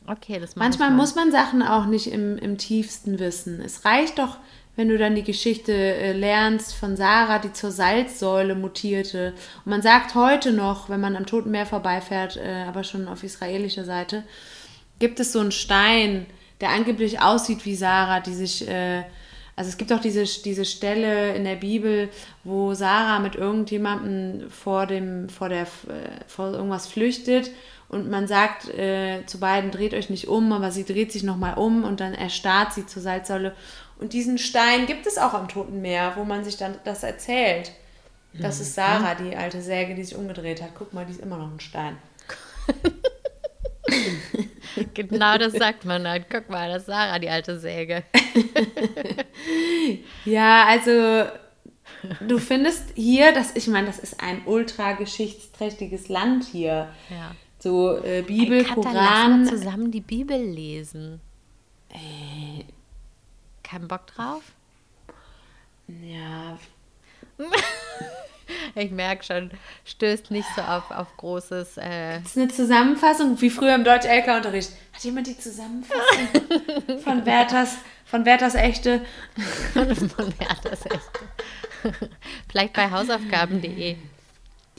Okay, das Manchmal mal. muss man Sachen auch nicht im, im tiefsten wissen. Es reicht doch, wenn du dann die Geschichte äh, lernst von Sarah, die zur Salzsäule mutierte. Und man sagt heute noch, wenn man am Toten Meer vorbeifährt, äh, aber schon auf israelischer Seite, gibt es so einen Stein, der angeblich aussieht wie Sarah, die sich, äh, also es gibt auch diese, diese Stelle in der Bibel, wo Sarah mit irgendjemandem vor dem, vor der, äh, vor irgendwas flüchtet und man sagt äh, zu beiden, dreht euch nicht um, aber sie dreht sich nochmal um und dann erstarrt sie zur Salzsäule. Und diesen Stein gibt es auch am Toten Meer, wo man sich dann das erzählt. Das ist Sarah, die alte Säge, die sich umgedreht hat. Guck mal, die ist immer noch ein Stein. Genau das sagt man dann. Guck mal, das ist Sarah, die alte Säge. Ja, also du findest hier, das, ich meine, das ist ein ultra geschichtsträchtiges Land hier. Ja. So äh, Bibel, Hey, Katha, lass Koran. mal zusammen die Bibel lesen. Kein Bock drauf? Ja, Ich merke schon, stößt nicht so auf, auf großes. Äh, das ist eine Zusammenfassung, wie früher im Deutsch-LK-Unterricht. Hat jemand die Zusammenfassung von Werthers, von Werthers Echte? von Werthers echt. Vielleicht bei hausaufgaben.de.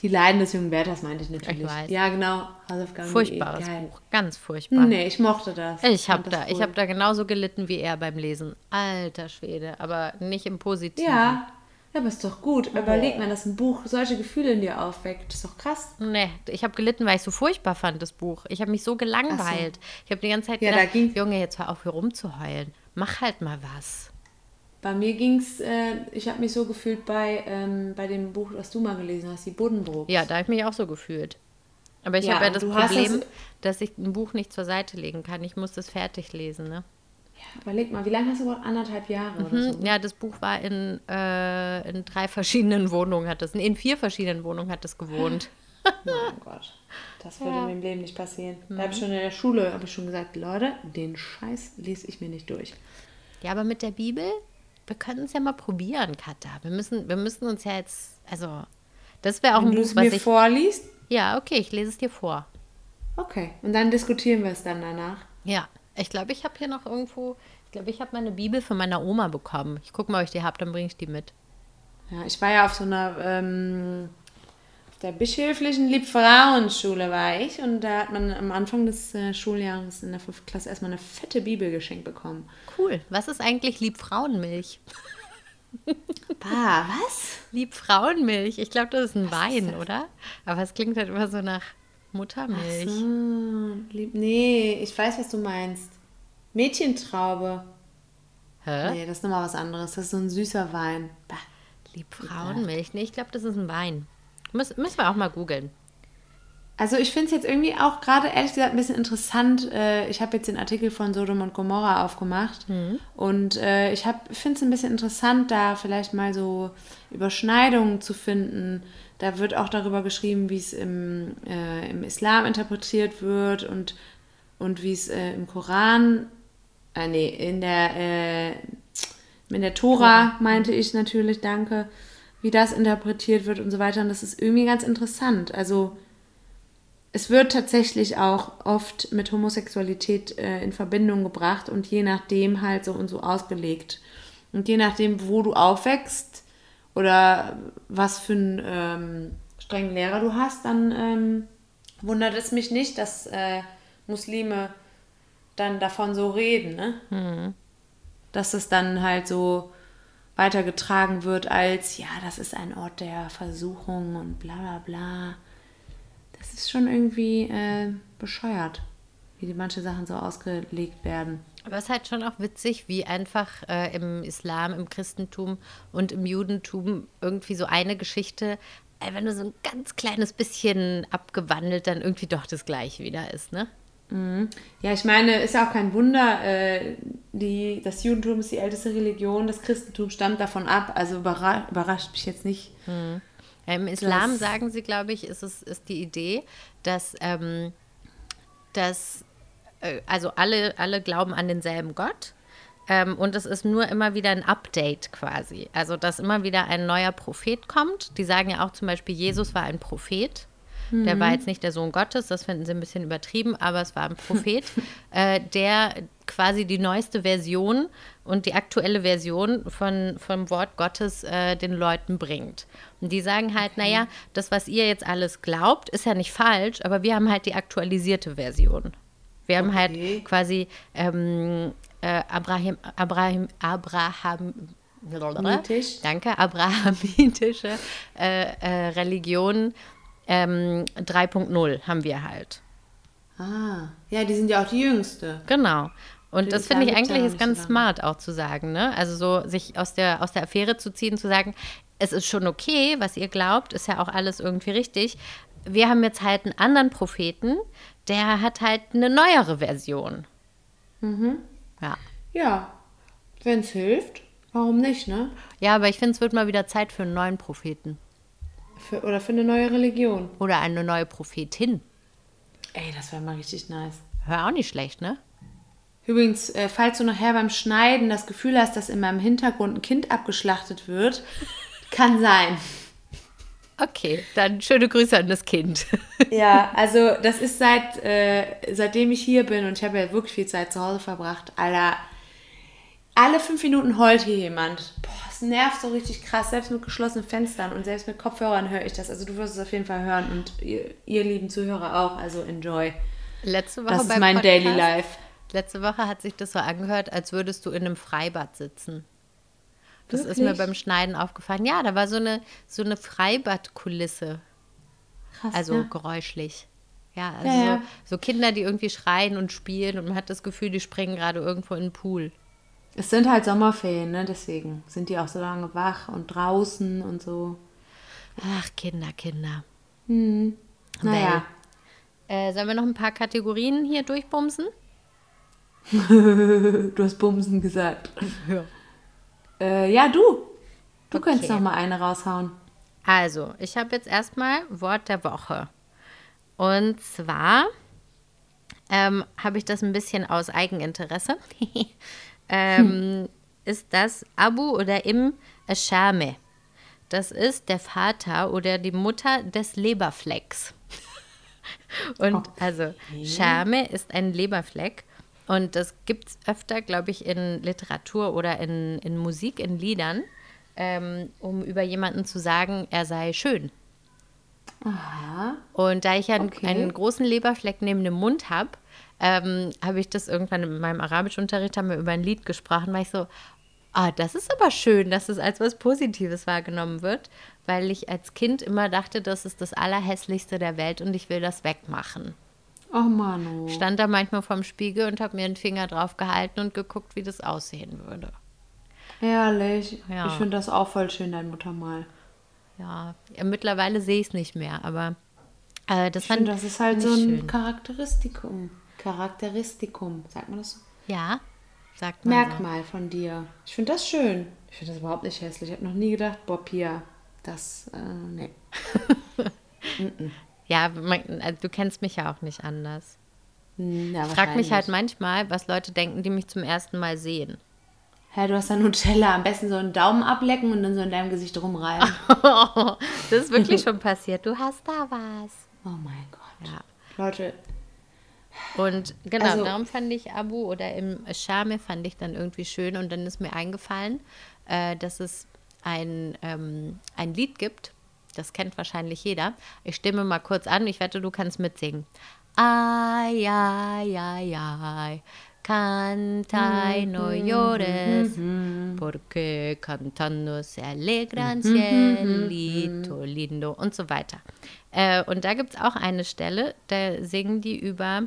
Die Leiden des jungen Werthers meinte ich natürlich. Ich weiß. Ja, genau. Hausaufgaben. Furchtbares Geil. Buch. Ganz furchtbar. Nee, ich mochte das. Ich habe da, ich cool. hab da genauso gelitten wie er beim Lesen. Alter Schwede, aber nicht im Positiven. Ja, ja, aber ist doch gut. Überleg mal, dass ein Buch solche Gefühle in dir aufweckt. Ist doch krass. Nee, ich habe gelitten, weil ich so furchtbar fand, das Buch. Ich habe mich so gelangweilt. Ich habe die ganze Zeit Ja, da gedacht, Junge, jetzt hör auf, hier rumzuheulen. Mach halt mal was. Bei mir ging es, äh, ich habe mich so gefühlt bei, ähm, bei dem Buch, was du mal gelesen hast, die Buddenbrooks. Ja, da habe ich mich auch so gefühlt. Aber ich Ja, habe ja das Problem, das- dass ich ein Buch nicht zur Seite legen kann. Ich muss das fertig lesen, ne? Überleg mal, wie lange hast du gebraucht? Anderthalb Jahre oder so? Ja, das Buch war in, äh, in drei verschiedenen Wohnungen, hat es, in vier verschiedenen Wohnungen hat es gewohnt. Mein Gott. Das würde mir im Leben nicht passieren. Da habe ich schon in der Schule habe ich schon gesagt, Leute, den Scheiß lese ich mir nicht durch. Ja, aber mit der Bibel, wir können es ja mal probieren, Katha. Wir müssen, wir müssen uns ja jetzt, also, das wäre auch Wenn ein Buch, was mir ich. vorliest, Ja, okay, ich lese es dir vor. okay. Und dann diskutieren wir es dann danach. Ja, ich glaube, ich habe hier noch irgendwo, ich glaube, ich habe meine Bibel von meiner Oma bekommen. Ich gucke mal, ob ich die habe, dann bringe ich die mit. Ja, ich war ja auf so einer, ähm, der bischöflichen Liebfrauenschule war ich und da hat man am Anfang des äh, Schuljahres in der 5. Klasse erstmal eine fette Bibel geschenkt bekommen. Cool. Was ist eigentlich Liebfrauenmilch? Bah, was? Liebfrauenmilch. Ich glaube, das ist ein Wein, oder? Aber es klingt halt immer so nach Muttermilch. So, lieb, nee, ich weiß, was du meinst. Mädchentraube. Hä? Nee, das ist nochmal was anderes. Das ist so ein süßer Wein. Bah. Liebfrauenmilch? Nee, ich glaube, das ist ein Wein. Müssen, müssen wir auch mal googeln. Also ich finde es jetzt irgendwie auch gerade ehrlich gesagt ein bisschen interessant. Äh, ich habe jetzt den Artikel von Sodom und Gomorra aufgemacht und äh, ich finde es ein bisschen interessant, da vielleicht mal so Überschneidungen zu finden. Da wird auch darüber geschrieben, wie es im, äh, im Islam interpretiert wird und, und wie es äh, im Koran, äh, nee, in der, äh, in der Tora, meinte ich natürlich, danke, wie das interpretiert wird und so weiter. Und das ist irgendwie ganz interessant. Also es wird tatsächlich auch oft mit Homosexualität äh, in Verbindung gebracht und je nachdem halt so und so ausgelegt. Und je nachdem, wo du aufwächst oder was für einen ähm, strengen Lehrer du hast, dann ähm, wundert es mich nicht, dass äh, Muslime dann davon so reden, ne? Dass es dann halt so weitergetragen wird als, ja, das ist ein Ort der Versuchung und bla bla bla. Das ist schon irgendwie äh, bescheuert, wie manche Sachen so ausgelegt werden. Aber es ist halt schon auch witzig, wie einfach äh, im Islam, im Christentum und im Judentum irgendwie so eine Geschichte, äh, wenn du so ein ganz kleines bisschen abgewandelt, dann irgendwie doch das gleiche wieder ist, ne? Ja, ich meine, ist ja auch kein Wunder, äh, die, das Judentum ist die älteste Religion, das Christentum stammt davon ab, also überra überrascht mich jetzt nicht. Im Islam Das- sagen sie, glaube ich, ist es ist die Idee, dass, ähm, dass äh, also alle, alle glauben an denselben Gott. Ähm, und es ist nur immer wieder ein Update quasi. Also, dass immer wieder ein neuer Prophet kommt. Die sagen ja auch zum Beispiel, Jesus war ein Prophet. Der war jetzt nicht der Sohn Gottes, das finden sie ein bisschen übertrieben, aber es war ein Prophet, äh, der quasi die neueste Version und die aktuelle Version von, vom Wort Gottes äh, den Leuten bringt. Und die sagen halt, naja, das, was ihr jetzt alles glaubt, ist ja nicht falsch, aber wir haben halt die aktualisierte Version. Wir haben Okay. halt quasi ähm, äh, Abraham, Abraham, Abraham, danke, abrahamitische äh, äh, Religion ähm, 3.0 haben wir halt. Ah, ja, die sind ja auch die Jüngste. Genau. Und das finde ich eigentlich ist ganz smart auch zu sagen, ne? Also so sich aus der, aus der Affäre zu ziehen, zu sagen, es ist schon okay, was ihr glaubt, ist ja auch alles irgendwie richtig. Wir haben jetzt halt einen anderen Propheten, der hat halt eine neuere Version. Mhm. Ja. Ja, wenn es hilft, warum nicht, ne? Ja, aber ich finde, es wird mal wieder Zeit für einen neuen Propheten. Für, oder für eine neue Religion. Oder eine neue Prophetin. Ey, das wäre mal richtig nice. Wäre auch nicht schlecht, ne? Übrigens, äh, falls du nachher beim Schneiden das Gefühl hast, dass in meinem Hintergrund ein Kind abgeschlachtet wird, kann sein. Okay, dann schöne Grüße an das Kind. Ja, also das ist seit, äh, seitdem ich hier bin und ich habe ja wirklich viel Zeit zu Hause verbracht, Alter, alle fünf Minuten heult hier jemand. Boah, es nervt so richtig krass, selbst mit geschlossenen Fenstern und selbst mit Kopfhörern höre ich das. Also du wirst es auf jeden Fall hören und ihr, ihr lieben Zuhörer auch, also enjoy. Letzte Woche Das ist mein Podcast, Daily Life. Letzte Woche hat sich das so angehört, als würdest du in einem Freibad sitzen. Das ist mir Wirklich? beim Schneiden aufgefallen. Ja, da war so eine, so eine Freibadkulisse. Krass, Also ne? geräuschlich. Ja, also Ja, ja. So, so Kinder, die irgendwie schreien und spielen und man hat das Gefühl, die springen gerade irgendwo in den Pool. Es sind halt Sommerferien, ne? Deswegen sind die auch so lange wach und draußen und so. Ach, Kinder, Kinder. Naja. Äh, sollen wir noch ein paar Kategorien hier durchbumsen? Du hast Bumsen gesagt. Ja. Äh, ja, du. Du Okay. könntest noch mal eine raushauen. Also, ich habe jetzt erstmal Wort der Woche. Und zwar ähm, habe ich das ein bisschen aus Eigeninteresse. ähm, Ist das Abu oder Im Ashame. Das ist der Vater oder die Mutter des Leberflecks. Und also Schame ist ein Leberfleck. Und das gibt es öfter, glaube ich, in Literatur oder in, in Musik, in Liedern, ähm, um über jemanden zu sagen, er sei schön. Aha. Und da ich ja einen, Okay. einen großen Leberfleck neben dem Mund habe, ähm, habe ich das irgendwann in meinem Arabischunterricht, haben wir über ein Lied gesprochen, war ich so, ah, das ist aber schön, dass es als was Positives wahrgenommen wird, weil ich als Kind immer dachte, das ist das Allerhässlichste der Welt und ich will das wegmachen. Oh Manu. Stand da manchmal vorm Spiegel und habe mir einen Finger drauf gehalten und geguckt, wie das aussehen würde. Ehrlich. Ja. Ich finde das auch voll schön, dein Muttermal. Ja, ja, mittlerweile sehe ich es nicht mehr, aber äh, das Ich fand finde, das ist halt so ich ein schön. Charakteristikum. Charakteristikum, sagt man das so? Ja, sagt man so. Merkmal von dir. Ich finde das schön. Ich finde das überhaupt nicht hässlich. Ich habe noch nie gedacht, boah, Pia, das, äh, nee. Ja, man, also du kennst mich ja auch nicht anders. Ja, Ich frage mich halt manchmal, was Leute denken, die mich zum ersten Mal sehen. Hä, du hast da Nutella. Am besten so einen Daumen ablecken und dann so in deinem Gesicht rumreiben. das ist wirklich schon passiert. Du hast da was. oh mein Gott. Ja. Leute, Und genau, Also- darum fand ich Abu oder im Schame fand ich dann irgendwie schön. Und dann ist mir eingefallen, äh, dass es ein, ähm, ein Lied gibt. Das kennt wahrscheinlich jeder. Ich stimme mal kurz an. Ich wette, du kannst mitsingen. Ay, ay, ay, ay. Canta y no llores, porque cantando se alegran cielito lindo und so weiter. Äh, und da gibt es auch eine Stelle, da singen die über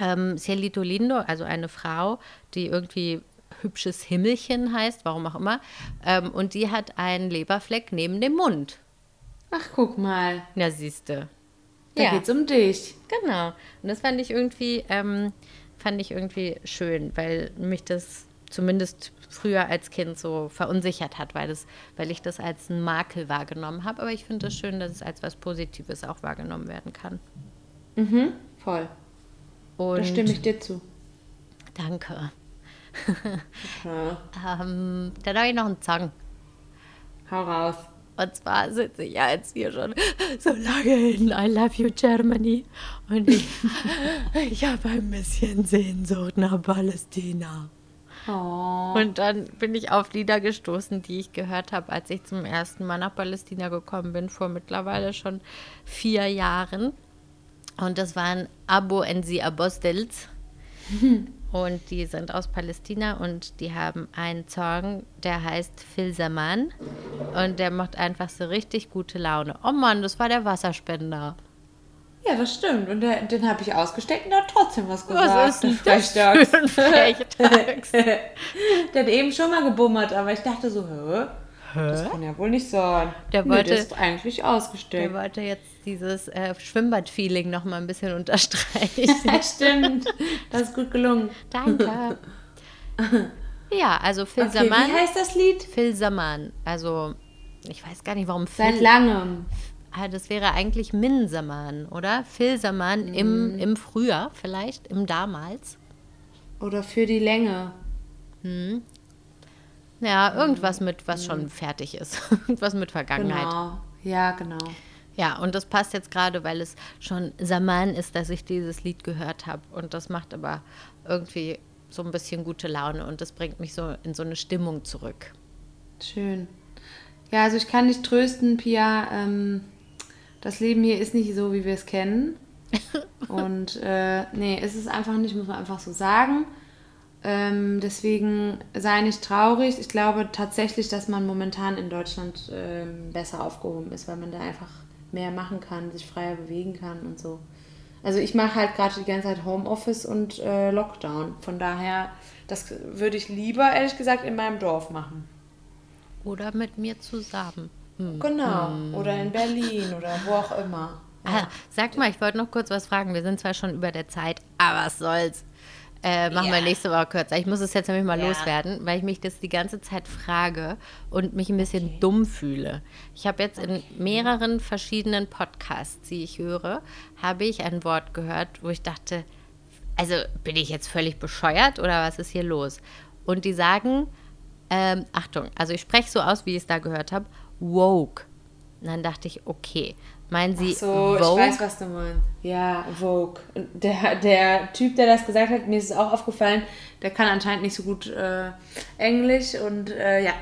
ähm, Cielito Lindo, also eine Frau, die irgendwie hübsches Himmelchen heißt, warum auch immer. Ähm, und die hat einen Leberfleck neben dem Mund. ach guck mal. Na, siehste. Da Ja. geht's um dich. Genau. Und das fand ich irgendwie, ähm, fand ich irgendwie schön, weil mich das zumindest früher als Kind so verunsichert hat, weil, das, weil ich das als einen Makel wahrgenommen habe. Aber ich finde es schön, dass es als was Positives auch wahrgenommen werden kann. Voll. Und Da stimme ich dir zu. Danke. Ja. Ähm, dann habe ich noch einen Song. Hau raus. Und zwar sitze ich ja jetzt hier schon so lange in I Love You Germany. Und ich, ich habe ein bisschen Sehnsucht nach Palästina. Oh. Und dann bin ich auf Lieder gestoßen, die ich gehört habe, als ich zum ersten Mal nach Palästina gekommen bin, vor mittlerweile schon vier Jahren. Und das waren Abo Enzi Abostels. Und die sind aus Palästina und die haben einen Song, der heißt Phil Saman. Und der macht einfach so richtig gute Laune. Oh Mann, das war der Wasserspender. Ja, das stimmt. Und der, den habe ich ausgesteckt und hat trotzdem was gesagt. Was ist denn der das für ein hat eben schon mal gebummert, aber ich dachte so, hä? Das kann ja wohl nicht sein. Der Nee, wollte- der ist eigentlich Der ausgesteckt. wollte jetzt dieses äh, Schwimmbad-Feeling noch mal ein bisschen unterstreichen. Stimmt. Das ist gut gelungen. Danke. Ja, also Phil Okay, Saman. wie heißt das Lied? Phil Saman. Also, ich weiß gar nicht, warum Seit Phil. langem. Ah, das wäre eigentlich Min Saman, oder? Phil Saman Mhm. im, im Frühjahr, vielleicht, im damals. Oder für die Länge. Ja, irgendwas mit, was schon fertig ist. irgendwas mit Vergangenheit. Genau. Ja, genau. Ja, und das passt jetzt gerade, weil es schon Saman ist, dass ich dieses Lied gehört habe. Und das macht aber irgendwie so ein bisschen gute Laune und das bringt mich so in so eine Stimmung zurück. Schön. Ja, also ich kann dich trösten, Pia. Ähm, das Leben hier ist nicht so, wie wir es kennen. Und äh, nee, es ist einfach nicht, muss man einfach so sagen. Ähm, deswegen sei nicht traurig. Ich glaube tatsächlich, dass man momentan in Deutschland ähm, besser aufgehoben ist, weil man da einfach mehr machen kann, sich freier bewegen kann und so. Also ich mache halt gerade die ganze Zeit Homeoffice und äh, Lockdown. Von daher, das würde ich lieber, ehrlich gesagt, in meinem Dorf machen. Oder mit mir zusammen. Genau. Oder in Berlin oder wo auch immer. Ah, sag mal, ich wollte noch kurz was fragen. Wir sind zwar schon über der Zeit, aber was soll's. Äh, machen wir nächste Woche kürzer. Ich muss es jetzt nämlich mal Ja. loswerden, weil ich mich das die ganze Zeit frage und mich ein bisschen dumm fühle. Ich habe jetzt in mehreren verschiedenen Podcasts, die ich höre, habe ich ein Wort gehört, wo ich dachte, also bin ich jetzt völlig bescheuert oder was ist hier los? Und die sagen, ähm, Achtung, also ich spreche so aus, wie ich es da gehört habe, woke. Und dann dachte ich, okay, meinen Sie So, ich Vogue? weiß, was du meinst. Ja, Vogue. Der, der Typ, der das gesagt hat, mir ist es auch aufgefallen, der kann anscheinend nicht so gut äh, Englisch und äh, ja.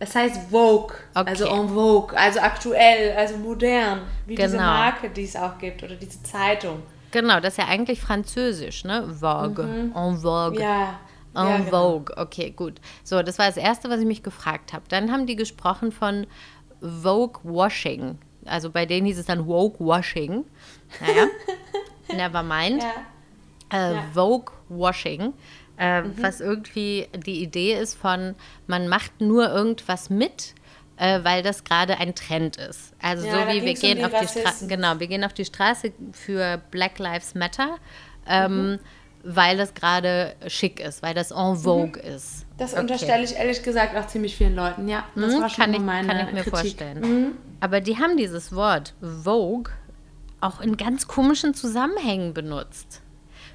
Es heißt Vogue, Okay. also en Vogue, also aktuell, also modern, wie diese Genau. Marke, die es auch gibt oder diese Zeitung. Genau, das ist ja eigentlich französisch, ne? Vogue, en vogue. Mhm. Ja. En ja, genau. vogue, okay, gut. So, das war das Erste, was ich mich gefragt habe. Dann haben die gesprochen von Vogue Washing. Also bei denen hieß es dann Woke Washing. Naja, never mind. Ja. äh, Ja. Vogue Washing, äh, Mhm. was irgendwie die Idee ist von, man macht nur irgendwas mit, äh, weil das gerade ein Trend ist. Also Ja, so wie wir ging's um gehen die auf die Straße, Rassisten. genau, wir gehen auf die Straße für Black Lives Matter, ähm, Mhm. Weil das gerade schick ist, weil das en vogue ist. Das Okay. unterstelle ich ehrlich gesagt auch ziemlich vielen Leuten. Ja, das Mhm, war schon kann, ich, meine kann ich mir Kritik. Mhm. vorstellen. Aber die haben dieses Wort Vogue auch in ganz komischen Zusammenhängen benutzt.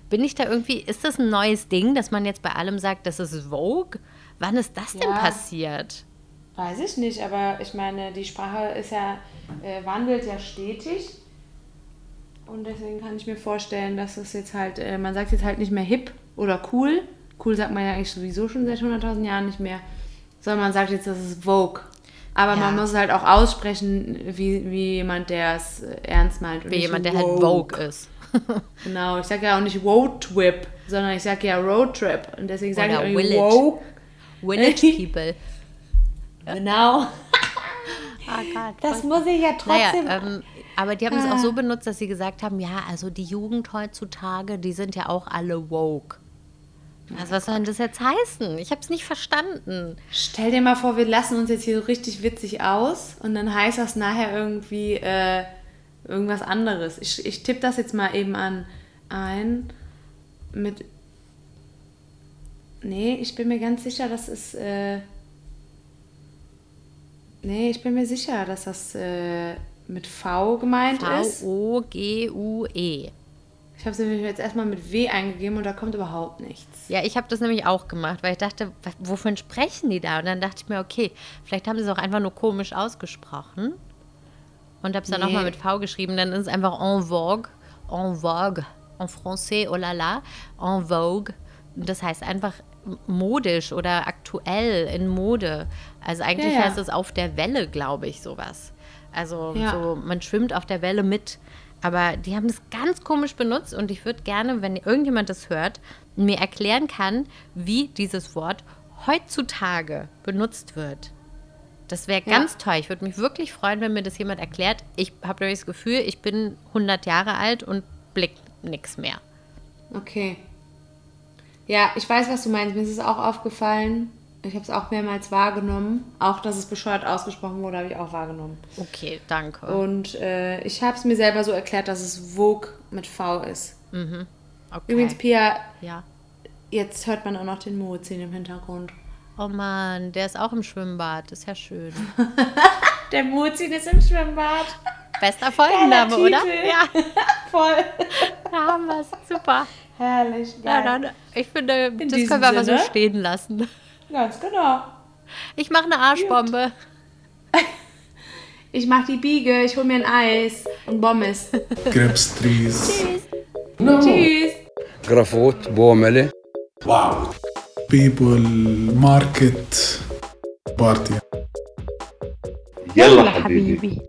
Bin ich da irgendwie, ist das ein neues Ding, dass man jetzt bei allem sagt, das ist Vogue? Wann ist das denn Ja. passiert? Weiß ich nicht, aber ich meine, die Sprache ist ja, äh, wandelt ja stetig. Und deswegen kann ich mir vorstellen, dass es jetzt halt, äh, man sagt jetzt halt nicht mehr hip oder cool. Cool sagt man ja eigentlich sowieso schon seit 100.000 Jahren nicht mehr. Sondern man sagt jetzt, das ist Vogue. Aber Ja. man muss es halt auch aussprechen, wie, wie jemand, der es äh, ernst meint. Wie jemand, der halt woke. Vogue ist. Genau, ich sage ja auch nicht Roadtrip, sondern ich sage ja Roadtrip. Und deswegen sage ich auch Village. Woke. Village People. Genau. Oh Gott. Das muss ich ja trotzdem. Naja, ähm, aber die haben es auch Ah. so benutzt, dass sie gesagt haben, ja, also die Jugend heutzutage, die sind ja auch alle woke. Also was soll denn das jetzt heißen? Ich habe es nicht verstanden. Stell dir mal vor, wir lassen uns jetzt hier so richtig witzig aus und dann heißt das nachher irgendwie äh, irgendwas anderes. Ich, ich tippe das jetzt mal eben an ein mit Nee, ich bin mir ganz sicher, dass es. Äh, nee, ich bin mir sicher, dass das äh, mit V gemeint ist. V-O-G-U-E. Ich habe es nämlich jetzt erstmal mit W eingegeben und da kommt überhaupt nichts. Ja, ich habe das nämlich auch gemacht, weil ich dachte, wovon sprechen die da? Und dann dachte ich mir, okay, vielleicht haben sie es auch einfach nur komisch ausgesprochen. Und habe es dann Nee. nochmal mit V geschrieben. Dann ist es einfach en vogue, en vogue, en français, oh la la, en vogue. Und das heißt einfach modisch oder aktuell in Mode. Also eigentlich Ja, ja. heißt es auf der Welle, glaube ich, sowas. Also Ja. so, man schwimmt auf der Welle mit. Aber die haben das ganz komisch benutzt und ich würde gerne, wenn irgendjemand das hört, mir erklären kann, wie dieses Wort heutzutage benutzt wird. Das wäre Ja. ganz toll. Ich würde mich wirklich freuen, wenn mir das jemand erklärt. Ich habe nämlich das Gefühl, ich bin 100 Jahre alt und blick nichts mehr. Okay. Ja, ich weiß, was du meinst. Mir ist es auch aufgefallen. Ich habe es auch mehrmals wahrgenommen. Auch, dass es bescheuert ausgesprochen wurde, habe ich auch wahrgenommen. Okay, danke. Und äh, ich habe es mir selber so erklärt, dass es Vogue mit V ist. okay. Übrigens, Pia, ja. jetzt hört man auch noch den Mozin im Hintergrund. Oh Mann, der ist auch im Schwimmbad. Das ist ja schön. Der Mozin ist im Schwimmbad. Bester Folgenname, oder? Ja, Voll. da haben wir es. Super. Herrlich. Ja, Geil. dann, ich finde, das diesem können wir aber so stehen lassen. Ganz genau. Ich mache eine Arschbombe. Ich mach die Biege, ich hol mir ein Eis und Bommes. grapes trees, No. Tschüss. جرافوت بومله Wow. people, market, party. يلا حبيبي